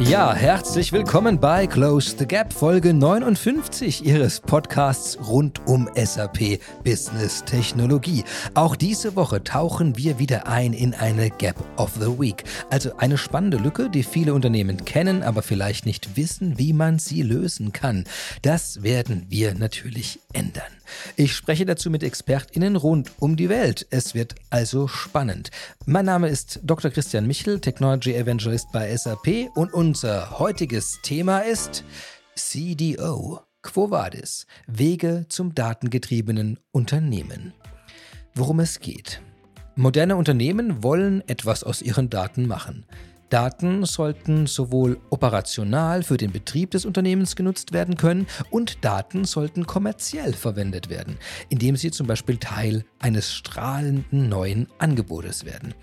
Ja, herzlich willkommen bei Close the Gap, Folge 59 Ihres Podcasts rund um SAP Business Technologie. Auch diese Woche tauchen wir wieder ein in eine Gap of the Week. Also eine spannende Lücke, die viele Unternehmen kennen, aber vielleicht nicht wissen, wie man sie lösen kann. Das werden wir natürlich ändern. Ich spreche dazu mit ExpertInnen rund um die Welt. Es wird also spannend. Mein Name ist Dr. Christian Michel, Technology Evangelist bei SAP und unser heutiges Thema ist CDO. Quo Vadis? Wege zum datengetriebenen Unternehmen. Worum es geht. Moderne Unternehmen wollen etwas aus ihren Daten machen. Daten sollten sowohl operational für den Betrieb des Unternehmens genutzt werden können und Daten sollten kommerziell verwendet werden, indem sie zum Beispiel Teil eines strahlenden neuen Angebotes werden.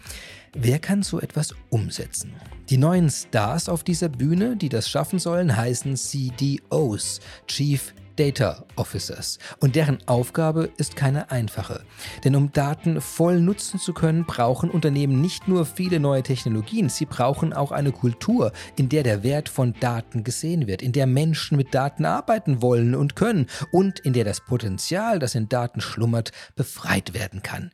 Wer kann so etwas umsetzen? Die neuen Stars auf dieser Bühne, die das schaffen sollen, heißen CDOs, Chief Data Officers. Und deren Aufgabe ist keine einfache. Denn um Daten voll nutzen zu können, brauchen Unternehmen nicht nur viele neue Technologien, sie brauchen auch eine Kultur, in der der Wert von Daten gesehen wird, in der Menschen mit Daten arbeiten wollen und können und in der das Potenzial, das in Daten schlummert, befreit werden kann.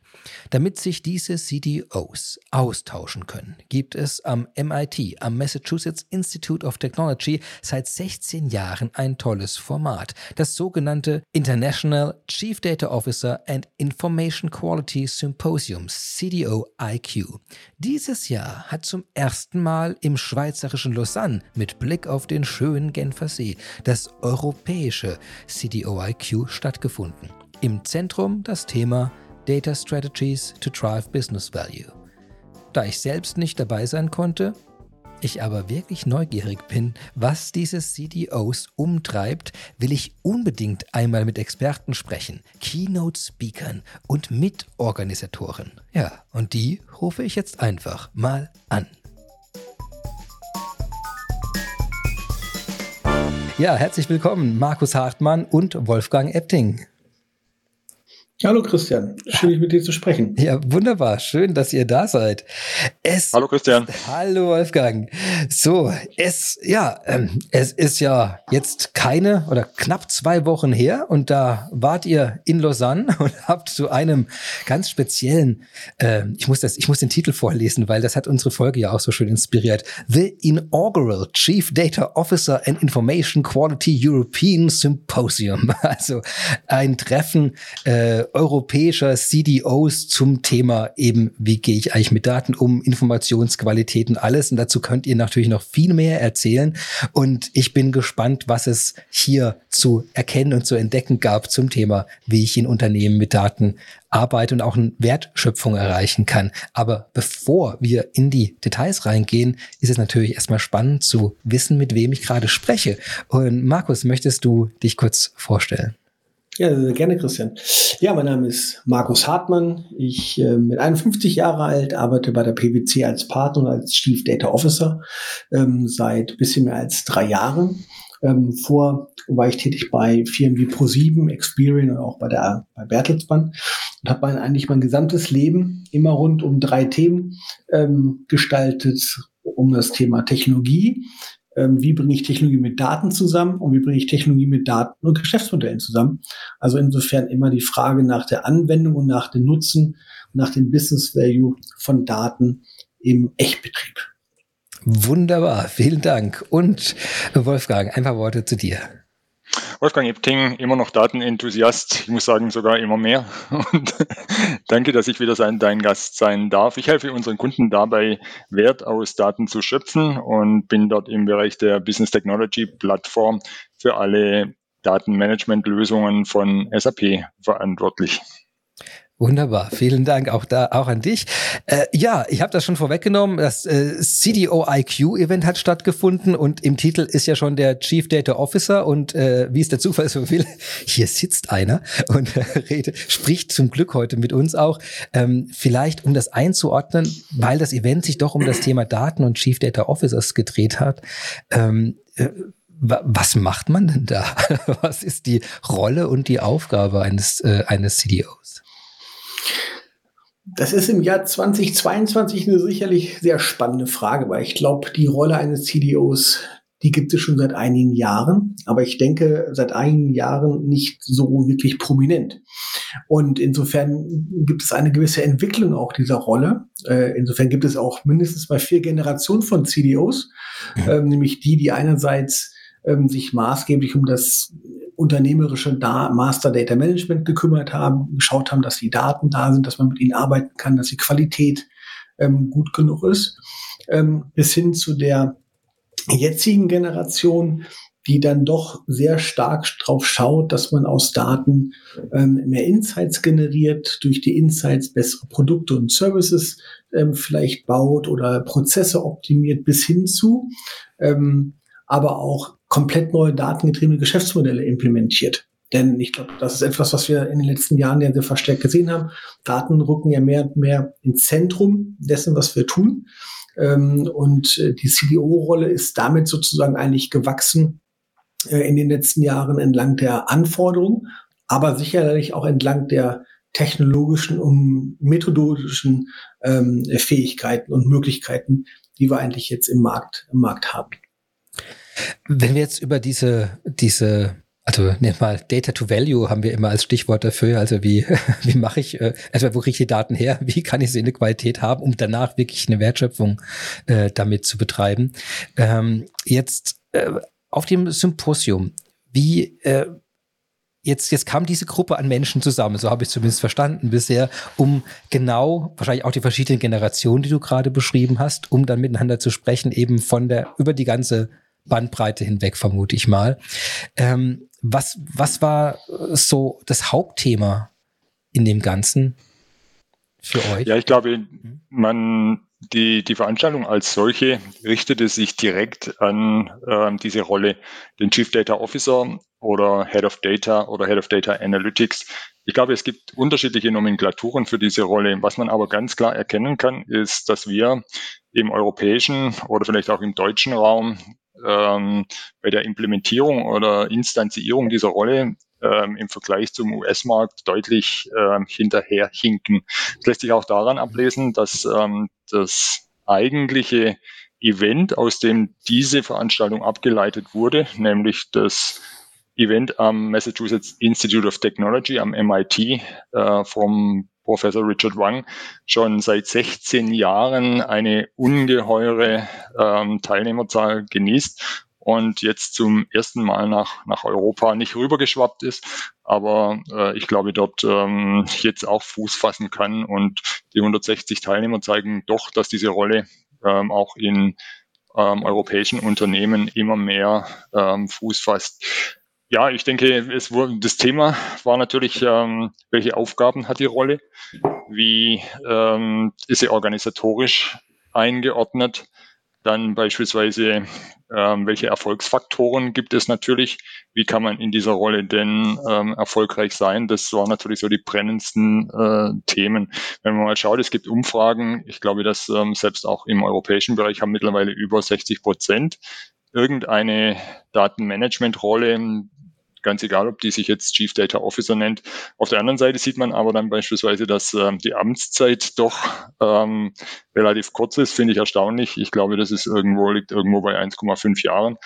Damit sich diese CDOs austauschen können, gibt es am MIT, am Massachusetts Institute of Technology, seit 16 Jahren ein tolles Format das sogenannte International Chief Data Officer and Information Quality Symposium, CDO IQ. Dieses Jahr hat zum ersten Mal im schweizerischen Lausanne mit Blick auf den schönen Genfersee das europäische CDO IQ stattgefunden. Im Zentrum das Thema Data Strategies to Drive Business Value. Da ich selbst nicht dabei sein konnte, ich aber wirklich neugierig bin, was diese CDOs umtreibt, will ich unbedingt einmal mit Experten sprechen, Keynote-Speakern und Mitorganisatoren. Ja, und die rufe ich jetzt einfach mal an. Ja, herzlich willkommen, Markus Hartmann und Wolfgang Epting. Hallo Christian, schön mit dir zu sprechen. Ja, wunderbar, schön, dass ihr da seid. Es, hallo Christian. Hallo Wolfgang. So, es ja, ähm, es ist ja jetzt keine oder knapp zwei Wochen her und da wart ihr in Lausanne und habt zu einem ganz speziellen, äh, ich muss das, ich muss den Titel vorlesen, weil das hat unsere Folge ja auch so schön inspiriert. The Inaugural Chief Data Officer and Information Quality European Symposium. Also ein Treffen. Äh, europäischer CDOs zum Thema eben, wie gehe ich eigentlich mit Daten um, Informationsqualität und alles. Und dazu könnt ihr natürlich noch viel mehr erzählen. Und ich bin gespannt, was es hier zu erkennen und zu entdecken gab zum Thema, wie ich in Unternehmen mit Daten arbeite und auch eine Wertschöpfung erreichen kann. Aber bevor wir in die Details reingehen, ist es natürlich erstmal spannend zu wissen, mit wem ich gerade spreche. Und Markus, möchtest du dich kurz vorstellen? Ja, gerne, Christian. Ja, mein Name ist Markus Hartmann. Ich äh, bin 51 Jahre alt, arbeite bei der PwC als Partner und als Chief Data Officer ähm, seit bisschen mehr als drei Jahren. Ähm, vor war ich tätig bei Firmen wie Pro7, Experian und auch bei der bei Bertelsmann und habe eigentlich mein gesamtes Leben immer rund um drei Themen ähm, gestaltet, um das Thema Technologie, ähm, wie bringe ich Technologie mit Daten zusammen und wie bringe ich Technologie mit Daten und Geschäftsmodellen zusammen. Also insofern immer die Frage nach der Anwendung und nach dem Nutzen nach dem Business Value von Daten im Echtbetrieb. Wunderbar, vielen Dank. Und Wolfgang, ein paar Worte zu dir. Wolfgang Epting, immer noch Datenenthusiast, ich muss sagen sogar immer mehr. Und danke, dass ich wieder sein, dein Gast sein darf. Ich helfe unseren Kunden dabei, Wert aus Daten zu schöpfen und bin dort im Bereich der Business Technology Plattform für alle Datenmanagement-Lösungen von SAP verantwortlich. Wunderbar, vielen Dank auch da auch an dich. Äh, ja, ich habe das schon vorweggenommen. Das äh, CDO IQ Event hat stattgefunden und im Titel ist ja schon der Chief Data Officer und äh, wie es der Zufall so will, hier sitzt einer und äh, redet, spricht zum Glück heute mit uns auch. Ähm, vielleicht um das einzuordnen, weil das Event sich doch um das Thema Daten und Chief Data Officers gedreht hat. Ähm, äh, was macht man denn da? Was ist die Rolle und die Aufgabe eines, äh, eines CDOs? Das ist im Jahr 2022 eine sicherlich sehr spannende Frage, weil ich glaube, die Rolle eines CDOs, die gibt es schon seit einigen Jahren, aber ich denke seit einigen Jahren nicht so wirklich prominent. Und insofern gibt es eine gewisse Entwicklung auch dieser Rolle. Äh, insofern gibt es auch mindestens mal vier Generationen von CDOs, mhm. nämlich die, die einerseits ähm, sich maßgeblich um das unternehmerische da Master Data Management gekümmert haben, geschaut haben, dass die Daten da sind, dass man mit ihnen arbeiten kann, dass die Qualität ähm, gut genug ist, ähm, bis hin zu der jetzigen Generation, die dann doch sehr stark drauf schaut, dass man aus Daten ähm, mehr Insights generiert, durch die Insights bessere Produkte und Services ähm, vielleicht baut oder Prozesse optimiert bis hin zu, ähm, aber auch komplett neue datengetriebene Geschäftsmodelle implementiert. Denn ich glaube, das ist etwas, was wir in den letzten Jahren ja sehr verstärkt gesehen haben. Daten rücken ja mehr und mehr ins Zentrum dessen, was wir tun. Ähm, und äh, die CDO-Rolle ist damit sozusagen eigentlich gewachsen äh, in den letzten Jahren entlang der Anforderungen, aber sicherlich auch entlang der technologischen und methodologischen ähm, Fähigkeiten und Möglichkeiten, die wir eigentlich jetzt im Markt, im Markt haben. Wenn wir jetzt über diese, diese, also nehmen mal Data to Value haben wir immer als Stichwort dafür. Also wie, wie mache ich, erstmal wo kriege ich die Daten her? Wie kann ich sie in der Qualität haben, um danach wirklich eine Wertschöpfung äh, damit zu betreiben? Ähm, jetzt äh, auf dem Symposium, wie, äh, jetzt, jetzt kam diese Gruppe an Menschen zusammen, so habe ich zumindest verstanden bisher, um genau, wahrscheinlich auch die verschiedenen Generationen, die du gerade beschrieben hast, um dann miteinander zu sprechen, eben von der, über die ganze Bandbreite hinweg, vermute ich mal. Ähm, was, was war so das Hauptthema in dem Ganzen für euch? Ja, ich glaube, man, die, die Veranstaltung als solche richtete sich direkt an äh, diese Rolle, den Chief Data Officer oder Head of Data oder Head of Data Analytics. Ich glaube, es gibt unterschiedliche Nomenklaturen für diese Rolle. Was man aber ganz klar erkennen kann, ist, dass wir im europäischen oder vielleicht auch im deutschen Raum ähm, bei der Implementierung oder Instanzierung dieser Rolle ähm, im Vergleich zum US-Markt deutlich ähm, hinterherhinken. Das lässt sich auch daran ablesen, dass ähm, das eigentliche Event, aus dem diese Veranstaltung abgeleitet wurde, nämlich das Event am Massachusetts Institute of Technology, am MIT, äh, vom Professor Richard Wang schon seit 16 Jahren eine ungeheure ähm, Teilnehmerzahl genießt und jetzt zum ersten Mal nach, nach Europa nicht rübergeschwappt ist, aber äh, ich glaube dort ähm, jetzt auch Fuß fassen kann und die 160 Teilnehmer zeigen doch, dass diese Rolle ähm, auch in ähm, europäischen Unternehmen immer mehr ähm, Fuß fasst. Ja, ich denke, es wurde, das Thema war natürlich, ähm, welche Aufgaben hat die Rolle? Wie ähm, ist sie organisatorisch eingeordnet? Dann beispielsweise, ähm, welche Erfolgsfaktoren gibt es natürlich? Wie kann man in dieser Rolle denn ähm, erfolgreich sein? Das waren natürlich so die brennendsten äh, Themen. Wenn man mal schaut, es gibt Umfragen, ich glaube, dass ähm, selbst auch im europäischen Bereich haben mittlerweile über 60 Prozent irgendeine Datenmanagement-Rolle ganz egal, ob die sich jetzt Chief Data Officer nennt. Auf der anderen Seite sieht man aber dann beispielsweise, dass ähm, die Amtszeit doch ähm, relativ kurz ist, finde ich erstaunlich. Ich glaube, das ist irgendwo, liegt irgendwo bei 1,5 Jahren.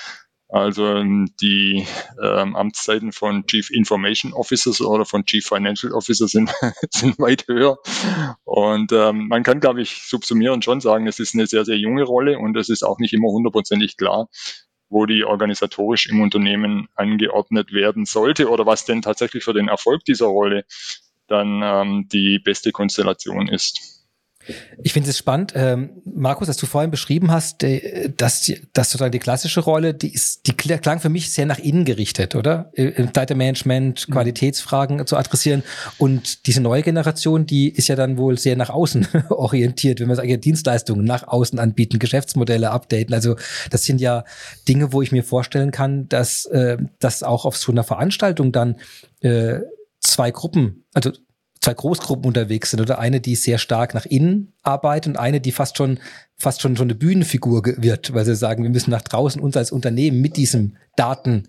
Also ähm, die ähm, Amtszeiten von Chief Information Officers oder von Chief Financial Officers sind, sind weit höher. Und ähm, man kann, glaube ich, subsumierend schon sagen, es ist eine sehr, sehr junge Rolle und es ist auch nicht immer hundertprozentig klar, wo die organisatorisch im Unternehmen angeordnet werden sollte oder was denn tatsächlich für den Erfolg dieser Rolle dann ähm, die beste Konstellation ist. Ich finde es spannend, ähm, Markus, dass du vorhin beschrieben hast, äh, dass, dass sozusagen die klassische Rolle, die ist, die klang für mich sehr nach innen gerichtet, oder? Im Data Management, mhm. Qualitätsfragen zu adressieren. Und diese neue Generation, die ist ja dann wohl sehr nach außen orientiert, wenn wir sagen, Dienstleistungen nach außen anbieten, Geschäftsmodelle updaten. Also das sind ja Dinge, wo ich mir vorstellen kann, dass äh, das auch auf so einer Veranstaltung dann äh, zwei Gruppen, also zwei Großgruppen unterwegs sind oder eine, die sehr stark nach innen arbeitet und eine, die fast schon fast schon schon eine Bühnenfigur wird, weil sie sagen, wir müssen nach draußen uns als Unternehmen mit diesem Daten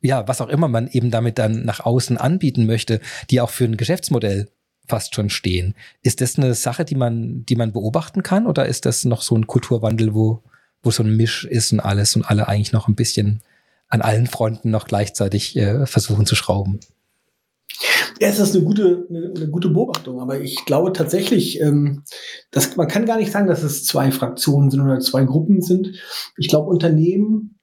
ja, was auch immer man eben damit dann nach außen anbieten möchte, die auch für ein Geschäftsmodell fast schon stehen. Ist das eine Sache, die man, die man beobachten kann oder ist das noch so ein Kulturwandel, wo, wo so ein Misch ist und alles und alle eigentlich noch ein bisschen an allen Fronten noch gleichzeitig äh, versuchen zu schrauben? Ja, es ist eine gute, eine, eine gute Beobachtung, aber ich glaube tatsächlich, ähm, dass man kann gar nicht sagen, dass es zwei Fraktionen sind oder zwei Gruppen sind. Ich glaube, Unternehmen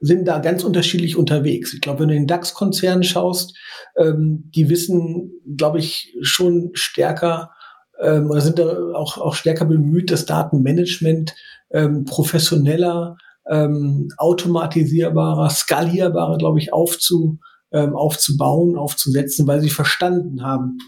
sind da ganz unterschiedlich unterwegs. Ich glaube, wenn du in den DAX-Konzern schaust, ähm, die wissen, glaube ich, schon stärker ähm, oder sind da auch, auch stärker bemüht, das Datenmanagement ähm, professioneller, ähm, automatisierbarer, skalierbarer, glaube ich, aufzu, ähm, aufzubauen, aufzusetzen, weil sie verstanden haben,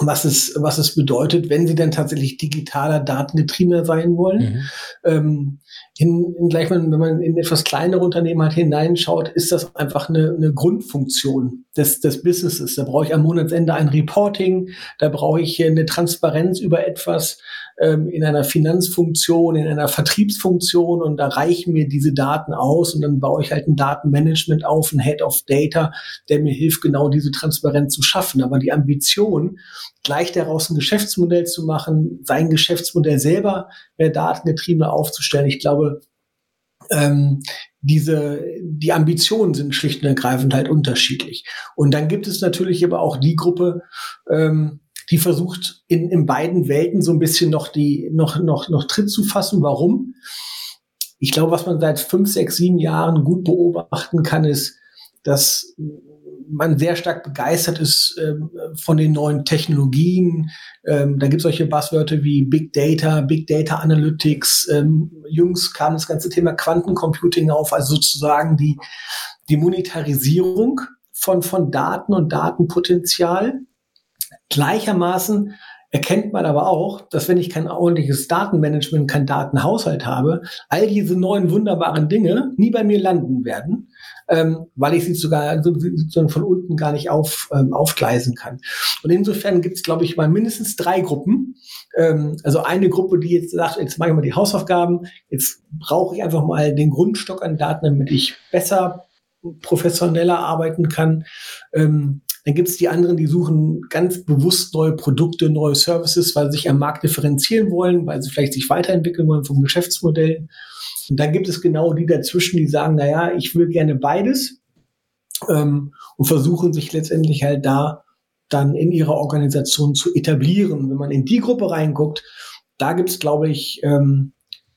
was es, was es bedeutet, wenn sie dann tatsächlich digitaler, datengetriebener sein wollen. Mhm. Ähm, in, in gleich mal, wenn man in etwas kleinere Unternehmen halt hineinschaut, ist das einfach eine, eine Grundfunktion des, des Businesses. Da brauche ich am Monatsende ein Reporting, da brauche ich eine Transparenz über etwas ähm, in einer Finanzfunktion, in einer Vertriebsfunktion und da reichen mir diese Daten aus und dann baue ich halt ein Datenmanagement auf, ein Head of Data, der mir hilft, genau diese Transparenz zu schaffen. Aber die Ambition, gleich daraus ein Geschäftsmodell zu machen, sein Geschäftsmodell selber mehr datengetriebener aufzustellen, ich glaube, ähm, diese, die Ambitionen sind schlicht und ergreifend halt unterschiedlich. Und dann gibt es natürlich aber auch die Gruppe, ähm, die versucht in, in beiden Welten so ein bisschen noch die, noch, noch, noch Tritt zu fassen. Warum? Ich glaube, was man seit fünf, sechs, sieben Jahren gut beobachten kann, ist, dass man sehr stark begeistert ist ähm, von den neuen Technologien. Ähm, da gibt es solche Buzzwörter wie Big Data, Big Data Analytics. Ähm, jüngst kam das ganze Thema Quantencomputing auf, also sozusagen die, die Monetarisierung von, von Daten und Datenpotenzial. Gleichermaßen erkennt man aber auch, dass wenn ich kein ordentliches Datenmanagement, kein Datenhaushalt habe, all diese neuen wunderbaren Dinge nie bei mir landen werden, ähm, weil ich sie sogar sozusagen von unten gar nicht auf, ähm, aufgleisen kann. Und insofern gibt es, glaube ich, mal mindestens drei Gruppen. Ähm, also eine Gruppe, die jetzt sagt, jetzt mache ich mal die Hausaufgaben, jetzt brauche ich einfach mal den Grundstock an Daten, damit ich besser professioneller arbeiten kann. Ähm, dann gibt es die anderen, die suchen ganz bewusst neue Produkte, neue Services, weil sie sich am Markt differenzieren wollen, weil sie vielleicht sich weiterentwickeln wollen vom Geschäftsmodell. Und dann gibt es genau die dazwischen, die sagen, na ja, ich will gerne beides ähm, und versuchen sich letztendlich halt da dann in ihrer Organisation zu etablieren. Wenn man in die Gruppe reinguckt, da gibt es, glaube ich, ähm,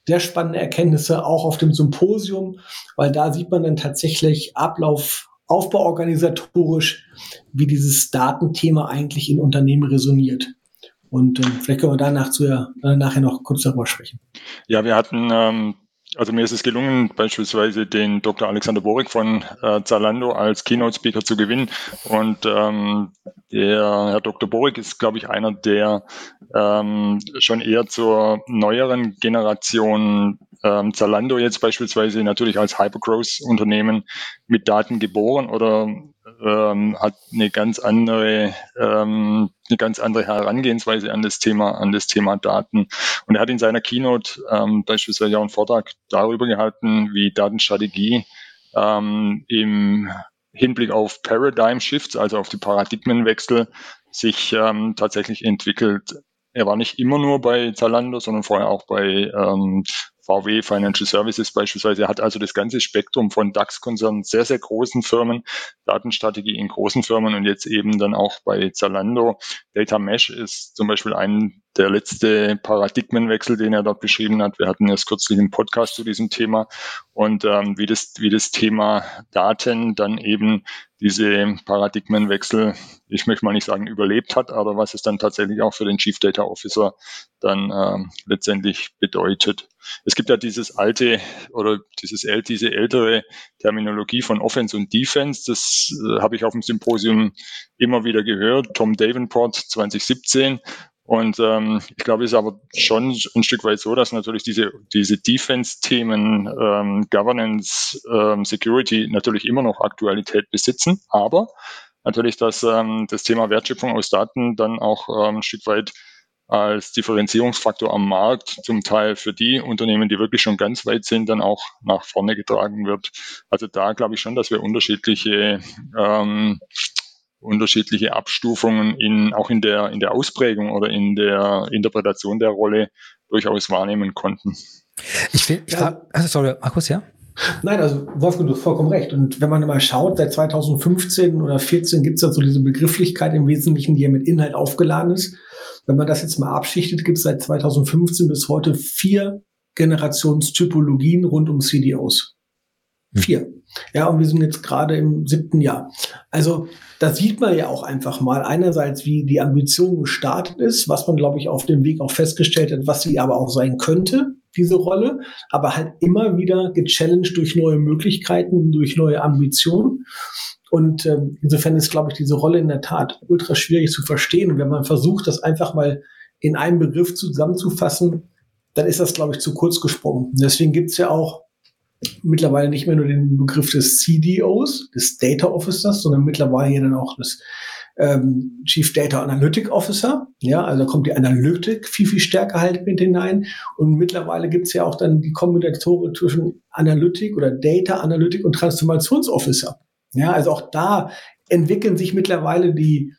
sehr spannende Erkenntnisse auch auf dem Symposium, weil da sieht man dann tatsächlich Ablauf aufbauorganisatorisch, wie dieses Datenthema eigentlich in Unternehmen resoniert. Und ähm, vielleicht können wir danach zu, äh, nachher noch kurz darüber sprechen. Ja, wir hatten, ähm, also mir ist es gelungen, beispielsweise den Dr. Alexander Borik von äh, Zalando als Keynote-Speaker zu gewinnen. Und ähm, der Herr Dr. Borik ist, glaube ich, einer, der ähm, schon eher zur neueren Generation ähm, Zalando jetzt beispielsweise natürlich als Hypergrowth-Unternehmen mit Daten geboren oder ähm, hat eine ganz andere ähm, eine ganz andere Herangehensweise an das Thema an das Thema Daten und er hat in seiner Keynote ähm, beispielsweise auch einen Vortrag darüber gehalten, wie Datenstrategie ähm, im Hinblick auf Paradigm Shifts, also auf die Paradigmenwechsel, sich ähm, tatsächlich entwickelt. Er war nicht immer nur bei Zalando, sondern vorher auch bei ähm, VW Financial Services beispielsweise hat also das ganze Spektrum von DAX-Konzernen, sehr, sehr großen Firmen, Datenstrategie in großen Firmen und jetzt eben dann auch bei Zalando. Data Mesh ist zum Beispiel ein der letzte Paradigmenwechsel, den er dort beschrieben hat. Wir hatten erst kürzlich einen Podcast zu diesem Thema und ähm, wie, das, wie das Thema Daten dann eben diese Paradigmenwechsel, ich möchte mal nicht sagen überlebt hat, aber was es dann tatsächlich auch für den Chief Data Officer dann ähm, letztendlich bedeutet. Es gibt ja dieses alte oder dieses diese ältere Terminologie von Offense und Defense. Das äh, habe ich auf dem Symposium immer wieder gehört. Tom Davenport 2017 und ähm, ich glaube, es ist aber schon ein Stück weit so, dass natürlich diese, diese Defense-Themen, ähm, Governance, ähm, Security natürlich immer noch Aktualität besitzen, aber natürlich, dass ähm, das Thema Wertschöpfung aus Daten dann auch ähm, ein Stück weit als Differenzierungsfaktor am Markt zum Teil für die Unternehmen, die wirklich schon ganz weit sind, dann auch nach vorne getragen wird. Also da glaube ich schon, dass wir unterschiedliche ähm, unterschiedliche Abstufungen in, auch in der, in der Ausprägung oder in der Interpretation der Rolle durchaus wahrnehmen konnten. Ich finde, ja. also sorry, Markus, ja? Nein, also Wolfgang, du hast vollkommen recht. Und wenn man mal schaut, seit 2015 oder 2014 gibt es ja so diese Begrifflichkeit im Wesentlichen, die ja mit Inhalt aufgeladen ist. Wenn man das jetzt mal abschichtet, gibt es seit 2015 bis heute vier Generationstypologien rund um CDOs. Hm. Ja, und wir sind jetzt gerade im siebten Jahr. Also da sieht man ja auch einfach mal einerseits, wie die Ambition gestartet ist, was man, glaube ich, auf dem Weg auch festgestellt hat, was sie aber auch sein könnte, diese Rolle, aber halt immer wieder gechallenged durch neue Möglichkeiten, durch neue Ambitionen. Und ähm, insofern ist, glaube ich, diese Rolle in der Tat ultra schwierig zu verstehen. Und wenn man versucht, das einfach mal in einem Begriff zusammenzufassen, dann ist das, glaube ich, zu kurz gesprungen. deswegen gibt's ja auch mittlerweile nicht mehr nur den Begriff des CDOs, des Data Officers, sondern mittlerweile hier dann auch des ähm, Chief Data Analytic Officer. Ja, also da kommt die Analytik viel, viel stärker halt mit hinein. Und mittlerweile gibt's ja auch dann die Kombinatoren zwischen Analytik oder Data Analytic und Transformationsofficer. Ja, also auch da entwickeln sich mittlerweile die,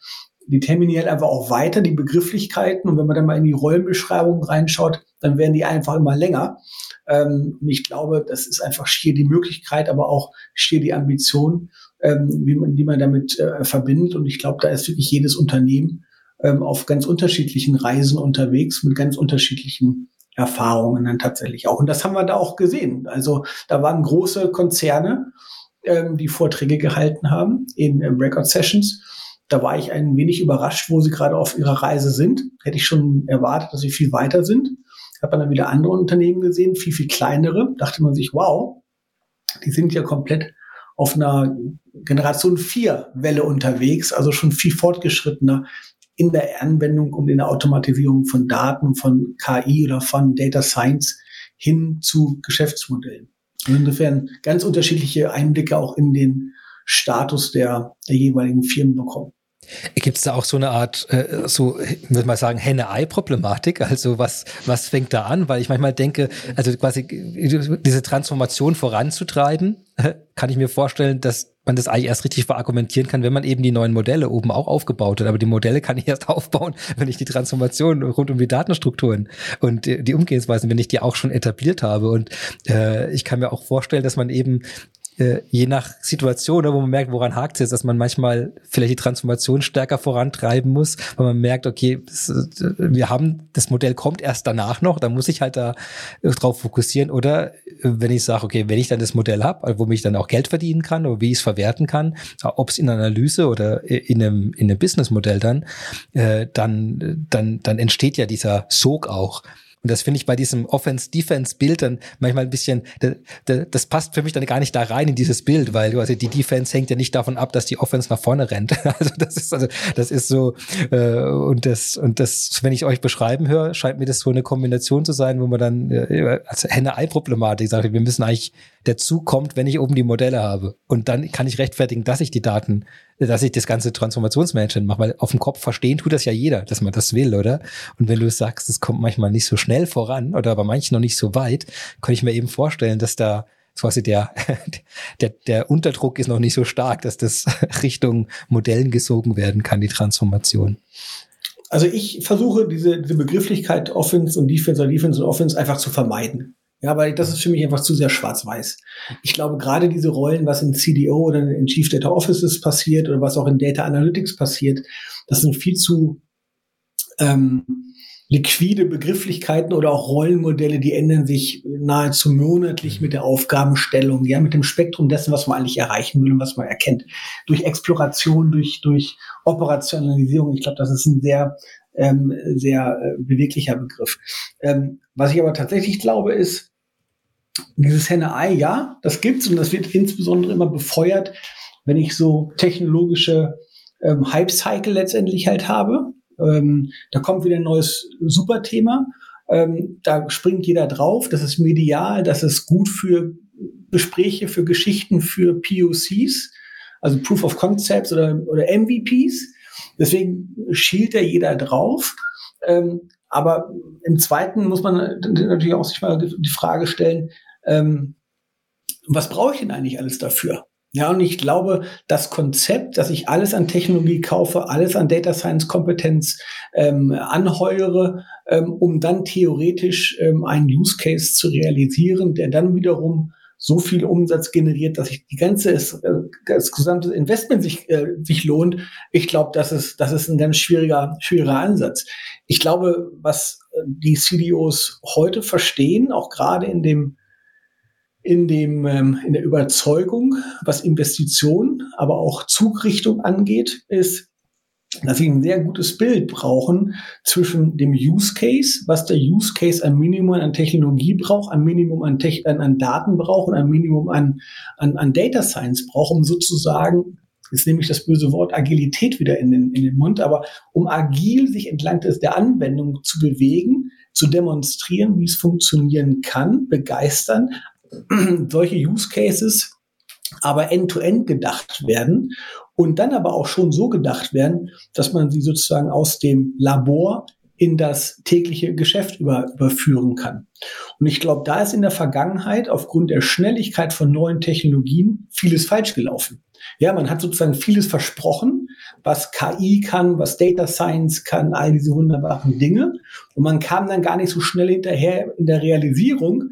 die terminiell einfach auch weiter, die Begrifflichkeiten. Und wenn man dann mal in die Rollenbeschreibung reinschaut, dann werden die einfach immer länger. Ähm, ich glaube, das ist einfach schier die Möglichkeit, aber auch schier die Ambition, ähm, wie man, die man damit äh, verbindet. Und ich glaube, da ist wirklich jedes Unternehmen ähm, auf ganz unterschiedlichen Reisen unterwegs mit ganz unterschiedlichen Erfahrungen dann tatsächlich auch. Und das haben wir da auch gesehen. Also da waren große Konzerne, ähm, die Vorträge gehalten haben in äh, Record Sessions. Da war ich ein wenig überrascht, wo sie gerade auf ihrer Reise sind. Hätte ich schon erwartet, dass sie viel weiter sind. Hat man dann wieder andere Unternehmen gesehen, viel, viel kleinere. Dachte man sich, wow, die sind ja komplett auf einer Generation 4 Welle unterwegs, also schon viel fortgeschrittener in der Anwendung und in der Automatisierung von Daten, von KI oder von Data Science hin zu Geschäftsmodellen. Und insofern ganz unterschiedliche Einblicke auch in den Status der, der jeweiligen Firmen bekommen. Gibt es da auch so eine Art, äh, so, würde mal sagen, Henne-Ei-Problematik? Also was, was fängt da an? Weil ich manchmal denke, also quasi diese Transformation voranzutreiben, kann ich mir vorstellen, dass man das eigentlich erst richtig verargumentieren kann, wenn man eben die neuen Modelle oben auch aufgebaut hat. Aber die Modelle kann ich erst aufbauen, wenn ich die Transformation rund um die Datenstrukturen und die Umgehensweisen, wenn ich die auch schon etabliert habe. Und äh, ich kann mir auch vorstellen, dass man eben äh, je nach Situation, ne, wo man merkt, woran hakt es jetzt, dass man manchmal vielleicht die Transformation stärker vorantreiben muss, weil man merkt, okay, das, äh, wir haben, das Modell kommt erst danach noch, da muss ich halt da äh, drauf fokussieren. Oder wenn ich sage, okay, wenn ich dann das Modell habe, womit ich dann auch Geld verdienen kann oder wie ich es verwerten kann, ob es in Analyse oder in einem, in einem Businessmodell dann, äh, dann, dann, dann entsteht ja dieser Sog auch. Und das finde ich bei diesem Offense-Defense-Bild dann manchmal ein bisschen, das passt für mich dann gar nicht da rein in dieses Bild, weil also die Defense hängt ja nicht davon ab, dass die Offense nach vorne rennt. Also das ist also, das ist so, äh, und das, und das, wenn ich euch beschreiben höre, scheint mir das so eine Kombination zu sein, wo man dann äh, als Henne-Ei-Problematik sagt, wir müssen eigentlich dazu kommt, wenn ich oben die Modelle habe. Und dann kann ich rechtfertigen, dass ich die Daten, dass ich das ganze Transformationsmanagement mache, weil auf dem Kopf verstehen tut das ja jeder, dass man das will, oder? Und wenn du sagst, es kommt manchmal nicht so schnell voran oder bei manchen noch nicht so weit, kann ich mir eben vorstellen, dass da quasi der, der, der Unterdruck ist noch nicht so stark, dass das Richtung Modellen gesogen werden kann, die Transformation. Also ich versuche diese, diese Begrifflichkeit Offense und Defense oder Defense und Offense einfach zu vermeiden. Ja, weil das ist für mich einfach zu sehr schwarz-weiß. Ich glaube, gerade diese Rollen, was in CDO oder in Chief Data Offices passiert oder was auch in Data Analytics passiert, das sind viel zu ähm, liquide Begrifflichkeiten oder auch Rollenmodelle, die ändern sich nahezu monatlich mit der Aufgabenstellung, ja, mit dem Spektrum dessen, was man eigentlich erreichen will und was man erkennt. Durch Exploration, durch, durch Operationalisierung. Ich glaube, das ist ein sehr, ähm, sehr äh, beweglicher Begriff. Ähm, was ich aber tatsächlich glaube, ist, dieses Henne-Ei, ja, das gibt's und das wird insbesondere immer befeuert, wenn ich so technologische ähm, Hype-Cycle letztendlich halt habe. Ähm, da kommt wieder ein neues Superthema. Ähm, da springt jeder drauf. Das ist medial, das ist gut für Gespräche, für Geschichten, für POCs, also Proof of Concepts oder, oder MVPs. Deswegen schielt da jeder drauf. Ähm, aber im zweiten muss man natürlich auch sich mal die Frage stellen, ähm, was brauche ich denn eigentlich alles dafür? Ja, und ich glaube, das Konzept, dass ich alles an Technologie kaufe, alles an Data Science Kompetenz ähm, anheuere, ähm, um dann theoretisch ähm, einen Use Case zu realisieren, der dann wiederum so viel Umsatz generiert, dass sich die ganze äh, das gesamte Investment sich äh, sich lohnt. Ich glaube, das ist das ist ein ganz schwieriger schwieriger Ansatz. Ich glaube, was äh, die CDOs heute verstehen, auch gerade in dem in dem ähm, in der Überzeugung, was Investitionen, aber auch Zugrichtung angeht, ist dass sie ein sehr gutes Bild brauchen zwischen dem Use Case, was der Use Case ein Minimum an Technologie braucht, ein Minimum an, Tech an, an Daten braucht und ein Minimum an, an, an Data Science braucht, um sozusagen, jetzt nehme ich das böse Wort Agilität wieder in den, in den Mund, aber um agil sich entlang des, der Anwendung zu bewegen, zu demonstrieren, wie es funktionieren kann, begeistern, solche Use Cases aber end-to-end -end gedacht werden und dann aber auch schon so gedacht werden, dass man sie sozusagen aus dem Labor in das tägliche Geschäft über, überführen kann. Und ich glaube, da ist in der Vergangenheit aufgrund der Schnelligkeit von neuen Technologien vieles falsch gelaufen. Ja, man hat sozusagen vieles versprochen, was KI kann, was Data Science kann, all diese wunderbaren Dinge. Und man kam dann gar nicht so schnell hinterher in der Realisierung,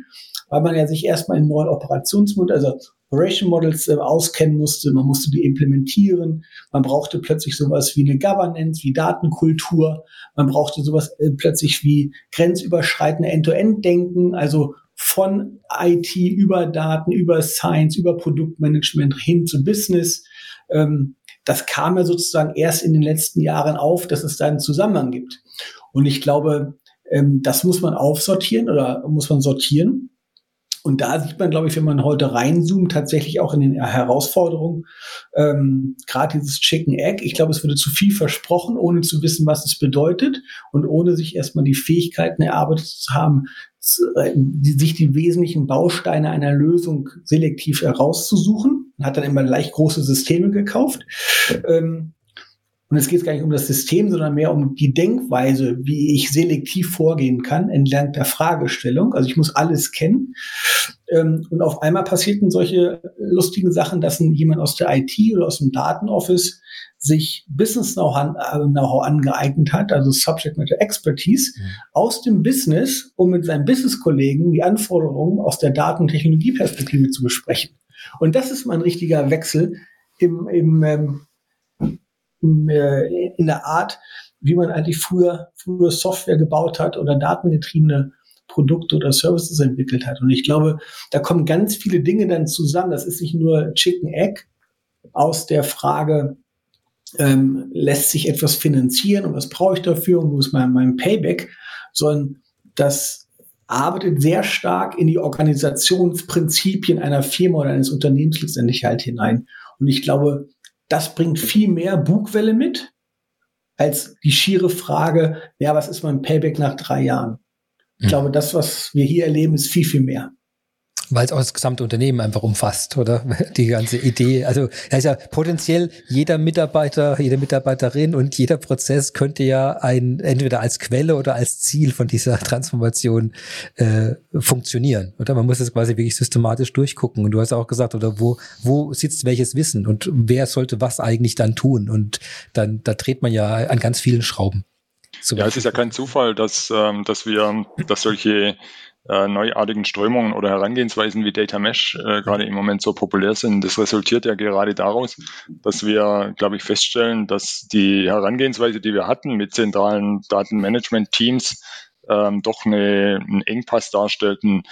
weil man ja sich erstmal in neuen Operationsmodell, also Operation Models äh, auskennen musste, man musste die implementieren, man brauchte plötzlich sowas wie eine Governance, wie Datenkultur, man brauchte sowas äh, plötzlich wie grenzüberschreitende End-to-End-Denken, also von IT über Daten, über Science, über Produktmanagement hin zu Business. Ähm, das kam ja sozusagen erst in den letzten Jahren auf, dass es da einen Zusammenhang gibt. Und ich glaube, ähm, das muss man aufsortieren oder muss man sortieren. Und da sieht man, glaube ich, wenn man heute reinzoomt, tatsächlich auch in den Herausforderungen, ähm, gerade dieses Chicken Egg. Ich glaube, es wurde zu viel versprochen, ohne zu wissen, was es bedeutet und ohne sich erstmal die Fähigkeiten erarbeitet zu haben, äh, die, sich die wesentlichen Bausteine einer Lösung selektiv herauszusuchen. Man hat dann immer gleich große Systeme gekauft. Ähm, und es geht gar nicht um das System, sondern mehr um die Denkweise, wie ich selektiv vorgehen kann entlang der Fragestellung. Also ich muss alles kennen. Ähm, und auf einmal passierten solche lustigen Sachen, dass jemand aus der IT oder aus dem Datenoffice sich Business Know-how angeeignet hat, also Subject Matter Expertise, mhm. aus dem Business, um mit seinen Business-Kollegen die Anforderungen aus der Daten- und Technologieperspektive zu besprechen. Und das ist mal ein richtiger Wechsel im, im ähm, äh, in der Art, wie man eigentlich früher, früher Software gebaut hat oder datengetriebene Produkte oder Services entwickelt hat. Und ich glaube, da kommen ganz viele Dinge dann zusammen. Das ist nicht nur Chicken Egg aus der Frage, ähm, lässt sich etwas finanzieren und was brauche ich dafür und wo ist mein, mein Payback, sondern das arbeitet sehr stark in die Organisationsprinzipien einer Firma oder eines Unternehmens letztendlich halt hinein. Und ich glaube, das bringt viel mehr Bugwelle mit, als die schiere Frage, ja, was ist mein Payback nach drei Jahren? Ich hm. glaube, das, was wir hier erleben, ist viel, viel mehr weil es auch das gesamte Unternehmen einfach umfasst, oder? Die ganze Idee. Also, da ist ja potenziell jeder Mitarbeiter, jede Mitarbeiterin und jeder Prozess könnte ja ein, entweder als Quelle oder als Ziel von dieser Transformation äh, funktionieren, oder? Man muss es quasi wirklich systematisch durchgucken. Und du hast auch gesagt, oder wo, wo sitzt welches Wissen und wer sollte was eigentlich dann tun? Und dann, da dreht man ja an ganz vielen Schrauben. ja, es ist ja kein Zufall, dass, ähm, dass wir, dass solche äh, neuartigen Strömungen oder Herangehensweisen wie Data Mesh äh, gerade im Moment so populär sind. Das resultiert ja gerade daraus, dass wir, glaube ich, feststellen, dass die Herangehensweise, die wir hatten mit zentralen Datenmanagement-Teams, ähm, doch eine, einen Engpass darstellten.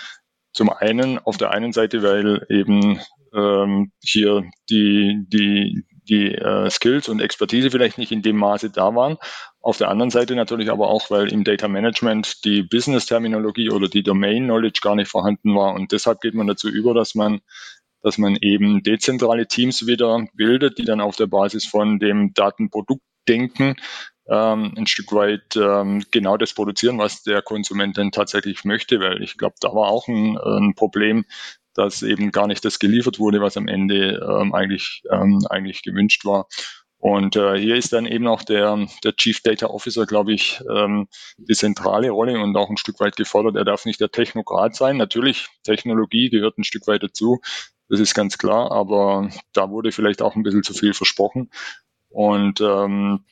Zum einen auf der einen Seite, weil eben ähm, hier die, die, die äh, Skills und Expertise vielleicht nicht in dem Maße da waren. Auf der anderen Seite natürlich aber auch, weil im Data Management die Business-Terminologie oder die Domain-Knowledge gar nicht vorhanden war. Und deshalb geht man dazu über, dass man dass man eben dezentrale Teams wieder bildet, die dann auf der Basis von dem Datenproduktdenken ähm, ein Stück weit ähm, genau das produzieren, was der Konsument denn tatsächlich möchte, weil ich glaube, da war auch ein, ein Problem, dass eben gar nicht das geliefert wurde, was am Ende ähm, eigentlich, ähm, eigentlich gewünscht war. Und äh, hier ist dann eben auch der, der Chief Data Officer, glaube ich, ähm, die zentrale Rolle und auch ein Stück weit gefordert. Er darf nicht der Technokrat sein. Natürlich, Technologie gehört ein Stück weit dazu. Das ist ganz klar, aber da wurde vielleicht auch ein bisschen zu viel versprochen. Und ähm,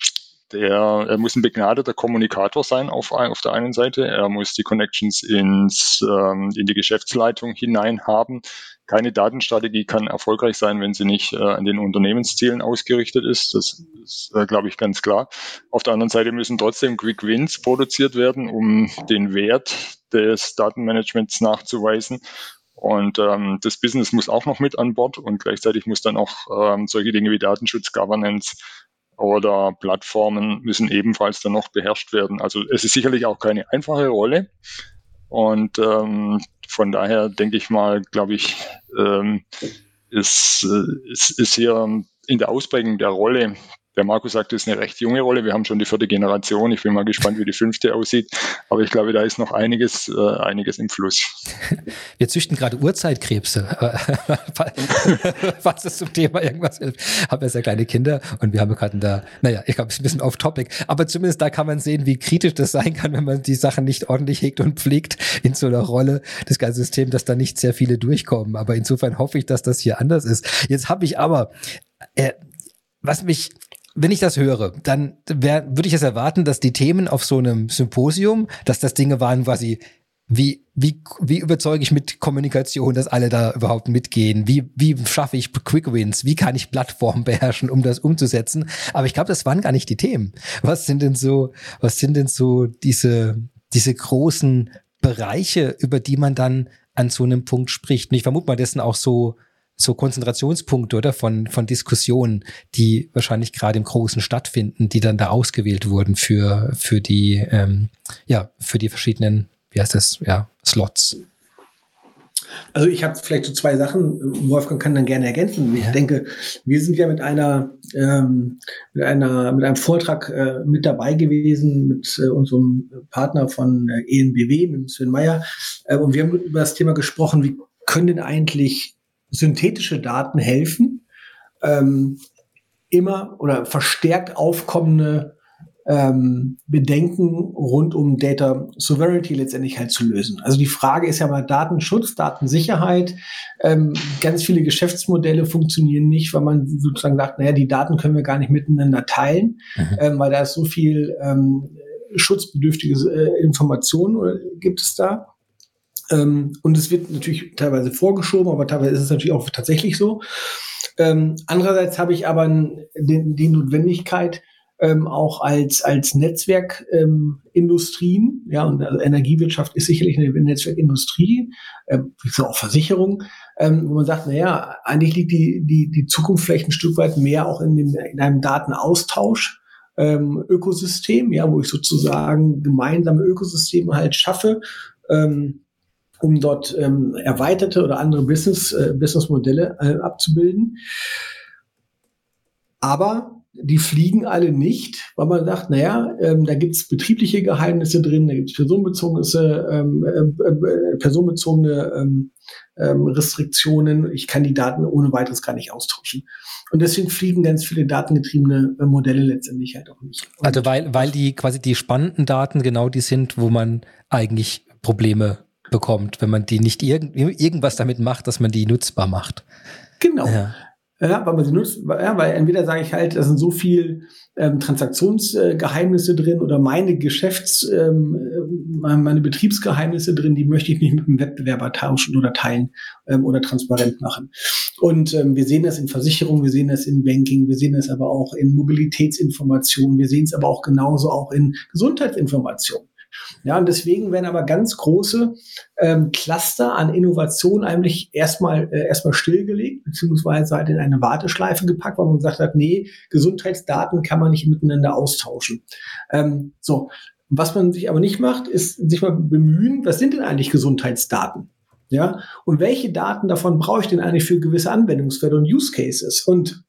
der, er muss ein begnadeter Kommunikator sein auf, auf der einen Seite. Er muss die Connections ins, ähm, in die Geschäftsleitung hinein haben. Keine Datenstrategie kann erfolgreich sein, wenn sie nicht äh, an den Unternehmenszielen ausgerichtet ist. Das ist, äh, glaube ich, ganz klar. Auf der anderen Seite müssen trotzdem Quick Wins produziert werden, um den Wert des Datenmanagements nachzuweisen. Und ähm, das Business muss auch noch mit an Bord und gleichzeitig muss dann auch ähm, solche Dinge wie Datenschutz, Governance oder Plattformen müssen ebenfalls dann noch beherrscht werden. Also es ist sicherlich auch keine einfache Rolle. Und ähm, von daher denke ich mal, glaube ich, ähm, ist, äh, ist, ist hier in der Ausprägung der Rolle der Markus sagt, das ist eine recht junge Rolle. Wir haben schon die vierte Generation. Ich bin mal gespannt, wie die fünfte aussieht. Aber ich glaube, da ist noch einiges, äh, einiges im Fluss. Wir züchten gerade Urzeitkrebse, falls es zum Thema irgendwas hilft. Haben ja sehr kleine Kinder und wir haben gerade da, naja, ich glaube, es ist ein bisschen off topic. Aber zumindest da kann man sehen, wie kritisch das sein kann, wenn man die Sachen nicht ordentlich hegt und pflegt in so einer Rolle, das ganze System, dass da nicht sehr viele durchkommen. Aber insofern hoffe ich, dass das hier anders ist. Jetzt habe ich aber, äh, was mich wenn ich das höre, dann würde ich es erwarten, dass die Themen auf so einem Symposium, dass das Dinge waren quasi, wie, wie, wie überzeuge ich mit Kommunikation, dass alle da überhaupt mitgehen? Wie, wie schaffe ich Quick Wins? Wie kann ich Plattformen beherrschen, um das umzusetzen? Aber ich glaube, das waren gar nicht die Themen. Was sind denn so, was sind denn so diese, diese großen Bereiche, über die man dann an so einem Punkt spricht? Und ich vermute mal, das sind auch so so Konzentrationspunkte oder von, von Diskussionen, die wahrscheinlich gerade im Großen stattfinden, die dann da ausgewählt wurden für, für die, ähm, ja, für die verschiedenen, wie heißt das, ja, Slots. Also ich habe vielleicht so zwei Sachen, Wolfgang kann dann gerne ergänzen. Ich ja. denke, wir sind ja mit einer ähm, mit einer mit einem Vortrag äh, mit dabei gewesen mit äh, unserem Partner von äh, ENBW, mit Sven Meyer, äh, und wir haben über das Thema gesprochen, wie können denn eigentlich synthetische Daten helfen, ähm, immer oder verstärkt aufkommende ähm, Bedenken rund um Data Sovereignty letztendlich halt zu lösen. Also die Frage ist ja mal Datenschutz, Datensicherheit. Ähm, ganz viele Geschäftsmodelle funktionieren nicht, weil man sozusagen sagt, naja, die Daten können wir gar nicht miteinander teilen, mhm. ähm, weil da ist so viel ähm, schutzbedürftige äh, Informationen oder gibt es da. Ähm, und es wird natürlich teilweise vorgeschoben, aber teilweise ist es natürlich auch tatsächlich so. Ähm, andererseits habe ich aber die, die Notwendigkeit, ähm, auch als, als Netzwerkindustrien, ähm, ja, und also Energiewirtschaft ist sicherlich eine Netzwerkindustrie, ähm, so auch Versicherung, ähm, wo man sagt, naja, eigentlich liegt die, die, die Zukunft vielleicht ein Stück weit mehr auch in, dem, in einem Datenaustausch. Ähm, Ökosystem, ja, wo ich sozusagen gemeinsame Ökosysteme halt schaffe, ähm, um dort ähm, erweiterte oder andere Business, äh, Businessmodelle äh, abzubilden. Aber die fliegen alle nicht, weil man sagt, naja, ähm, da gibt's betriebliche Geheimnisse drin, da gibt's personenbezogene, ähm, äh, äh, personenbezogene ähm, ähm, Restriktionen. Ich kann die Daten ohne weiteres gar nicht austauschen. Und deswegen fliegen ganz viele datengetriebene äh, Modelle letztendlich halt auch nicht. Und also weil, weil die quasi die spannenden Daten genau die sind, wo man eigentlich Probleme bekommt, wenn man die nicht irg irgendwas damit macht, dass man die nutzbar macht. Genau. Ja. Ja, weil man sie nutzt, ja, weil entweder sage ich halt, da sind so viel ähm, Transaktionsgeheimnisse äh, drin oder meine Geschäfts, ähm, äh, meine Betriebsgeheimnisse drin, die möchte ich nicht mit dem Wettbewerber tauschen oder teilen ähm, oder transparent machen. Und ähm, wir sehen das in Versicherungen, wir sehen das in Banking, wir sehen das aber auch in Mobilitätsinformationen, wir sehen es aber auch genauso auch in Gesundheitsinformationen. Ja, und deswegen werden aber ganz große ähm, Cluster an Innovation eigentlich erstmal äh, erstmal stillgelegt, beziehungsweise halt in eine Warteschleife gepackt, weil man gesagt hat, nee, Gesundheitsdaten kann man nicht miteinander austauschen. Ähm, so, was man sich aber nicht macht, ist sich mal bemühen, was sind denn eigentlich Gesundheitsdaten? Ja, und welche Daten davon brauche ich denn eigentlich für gewisse Anwendungsfälle und Use Cases? Und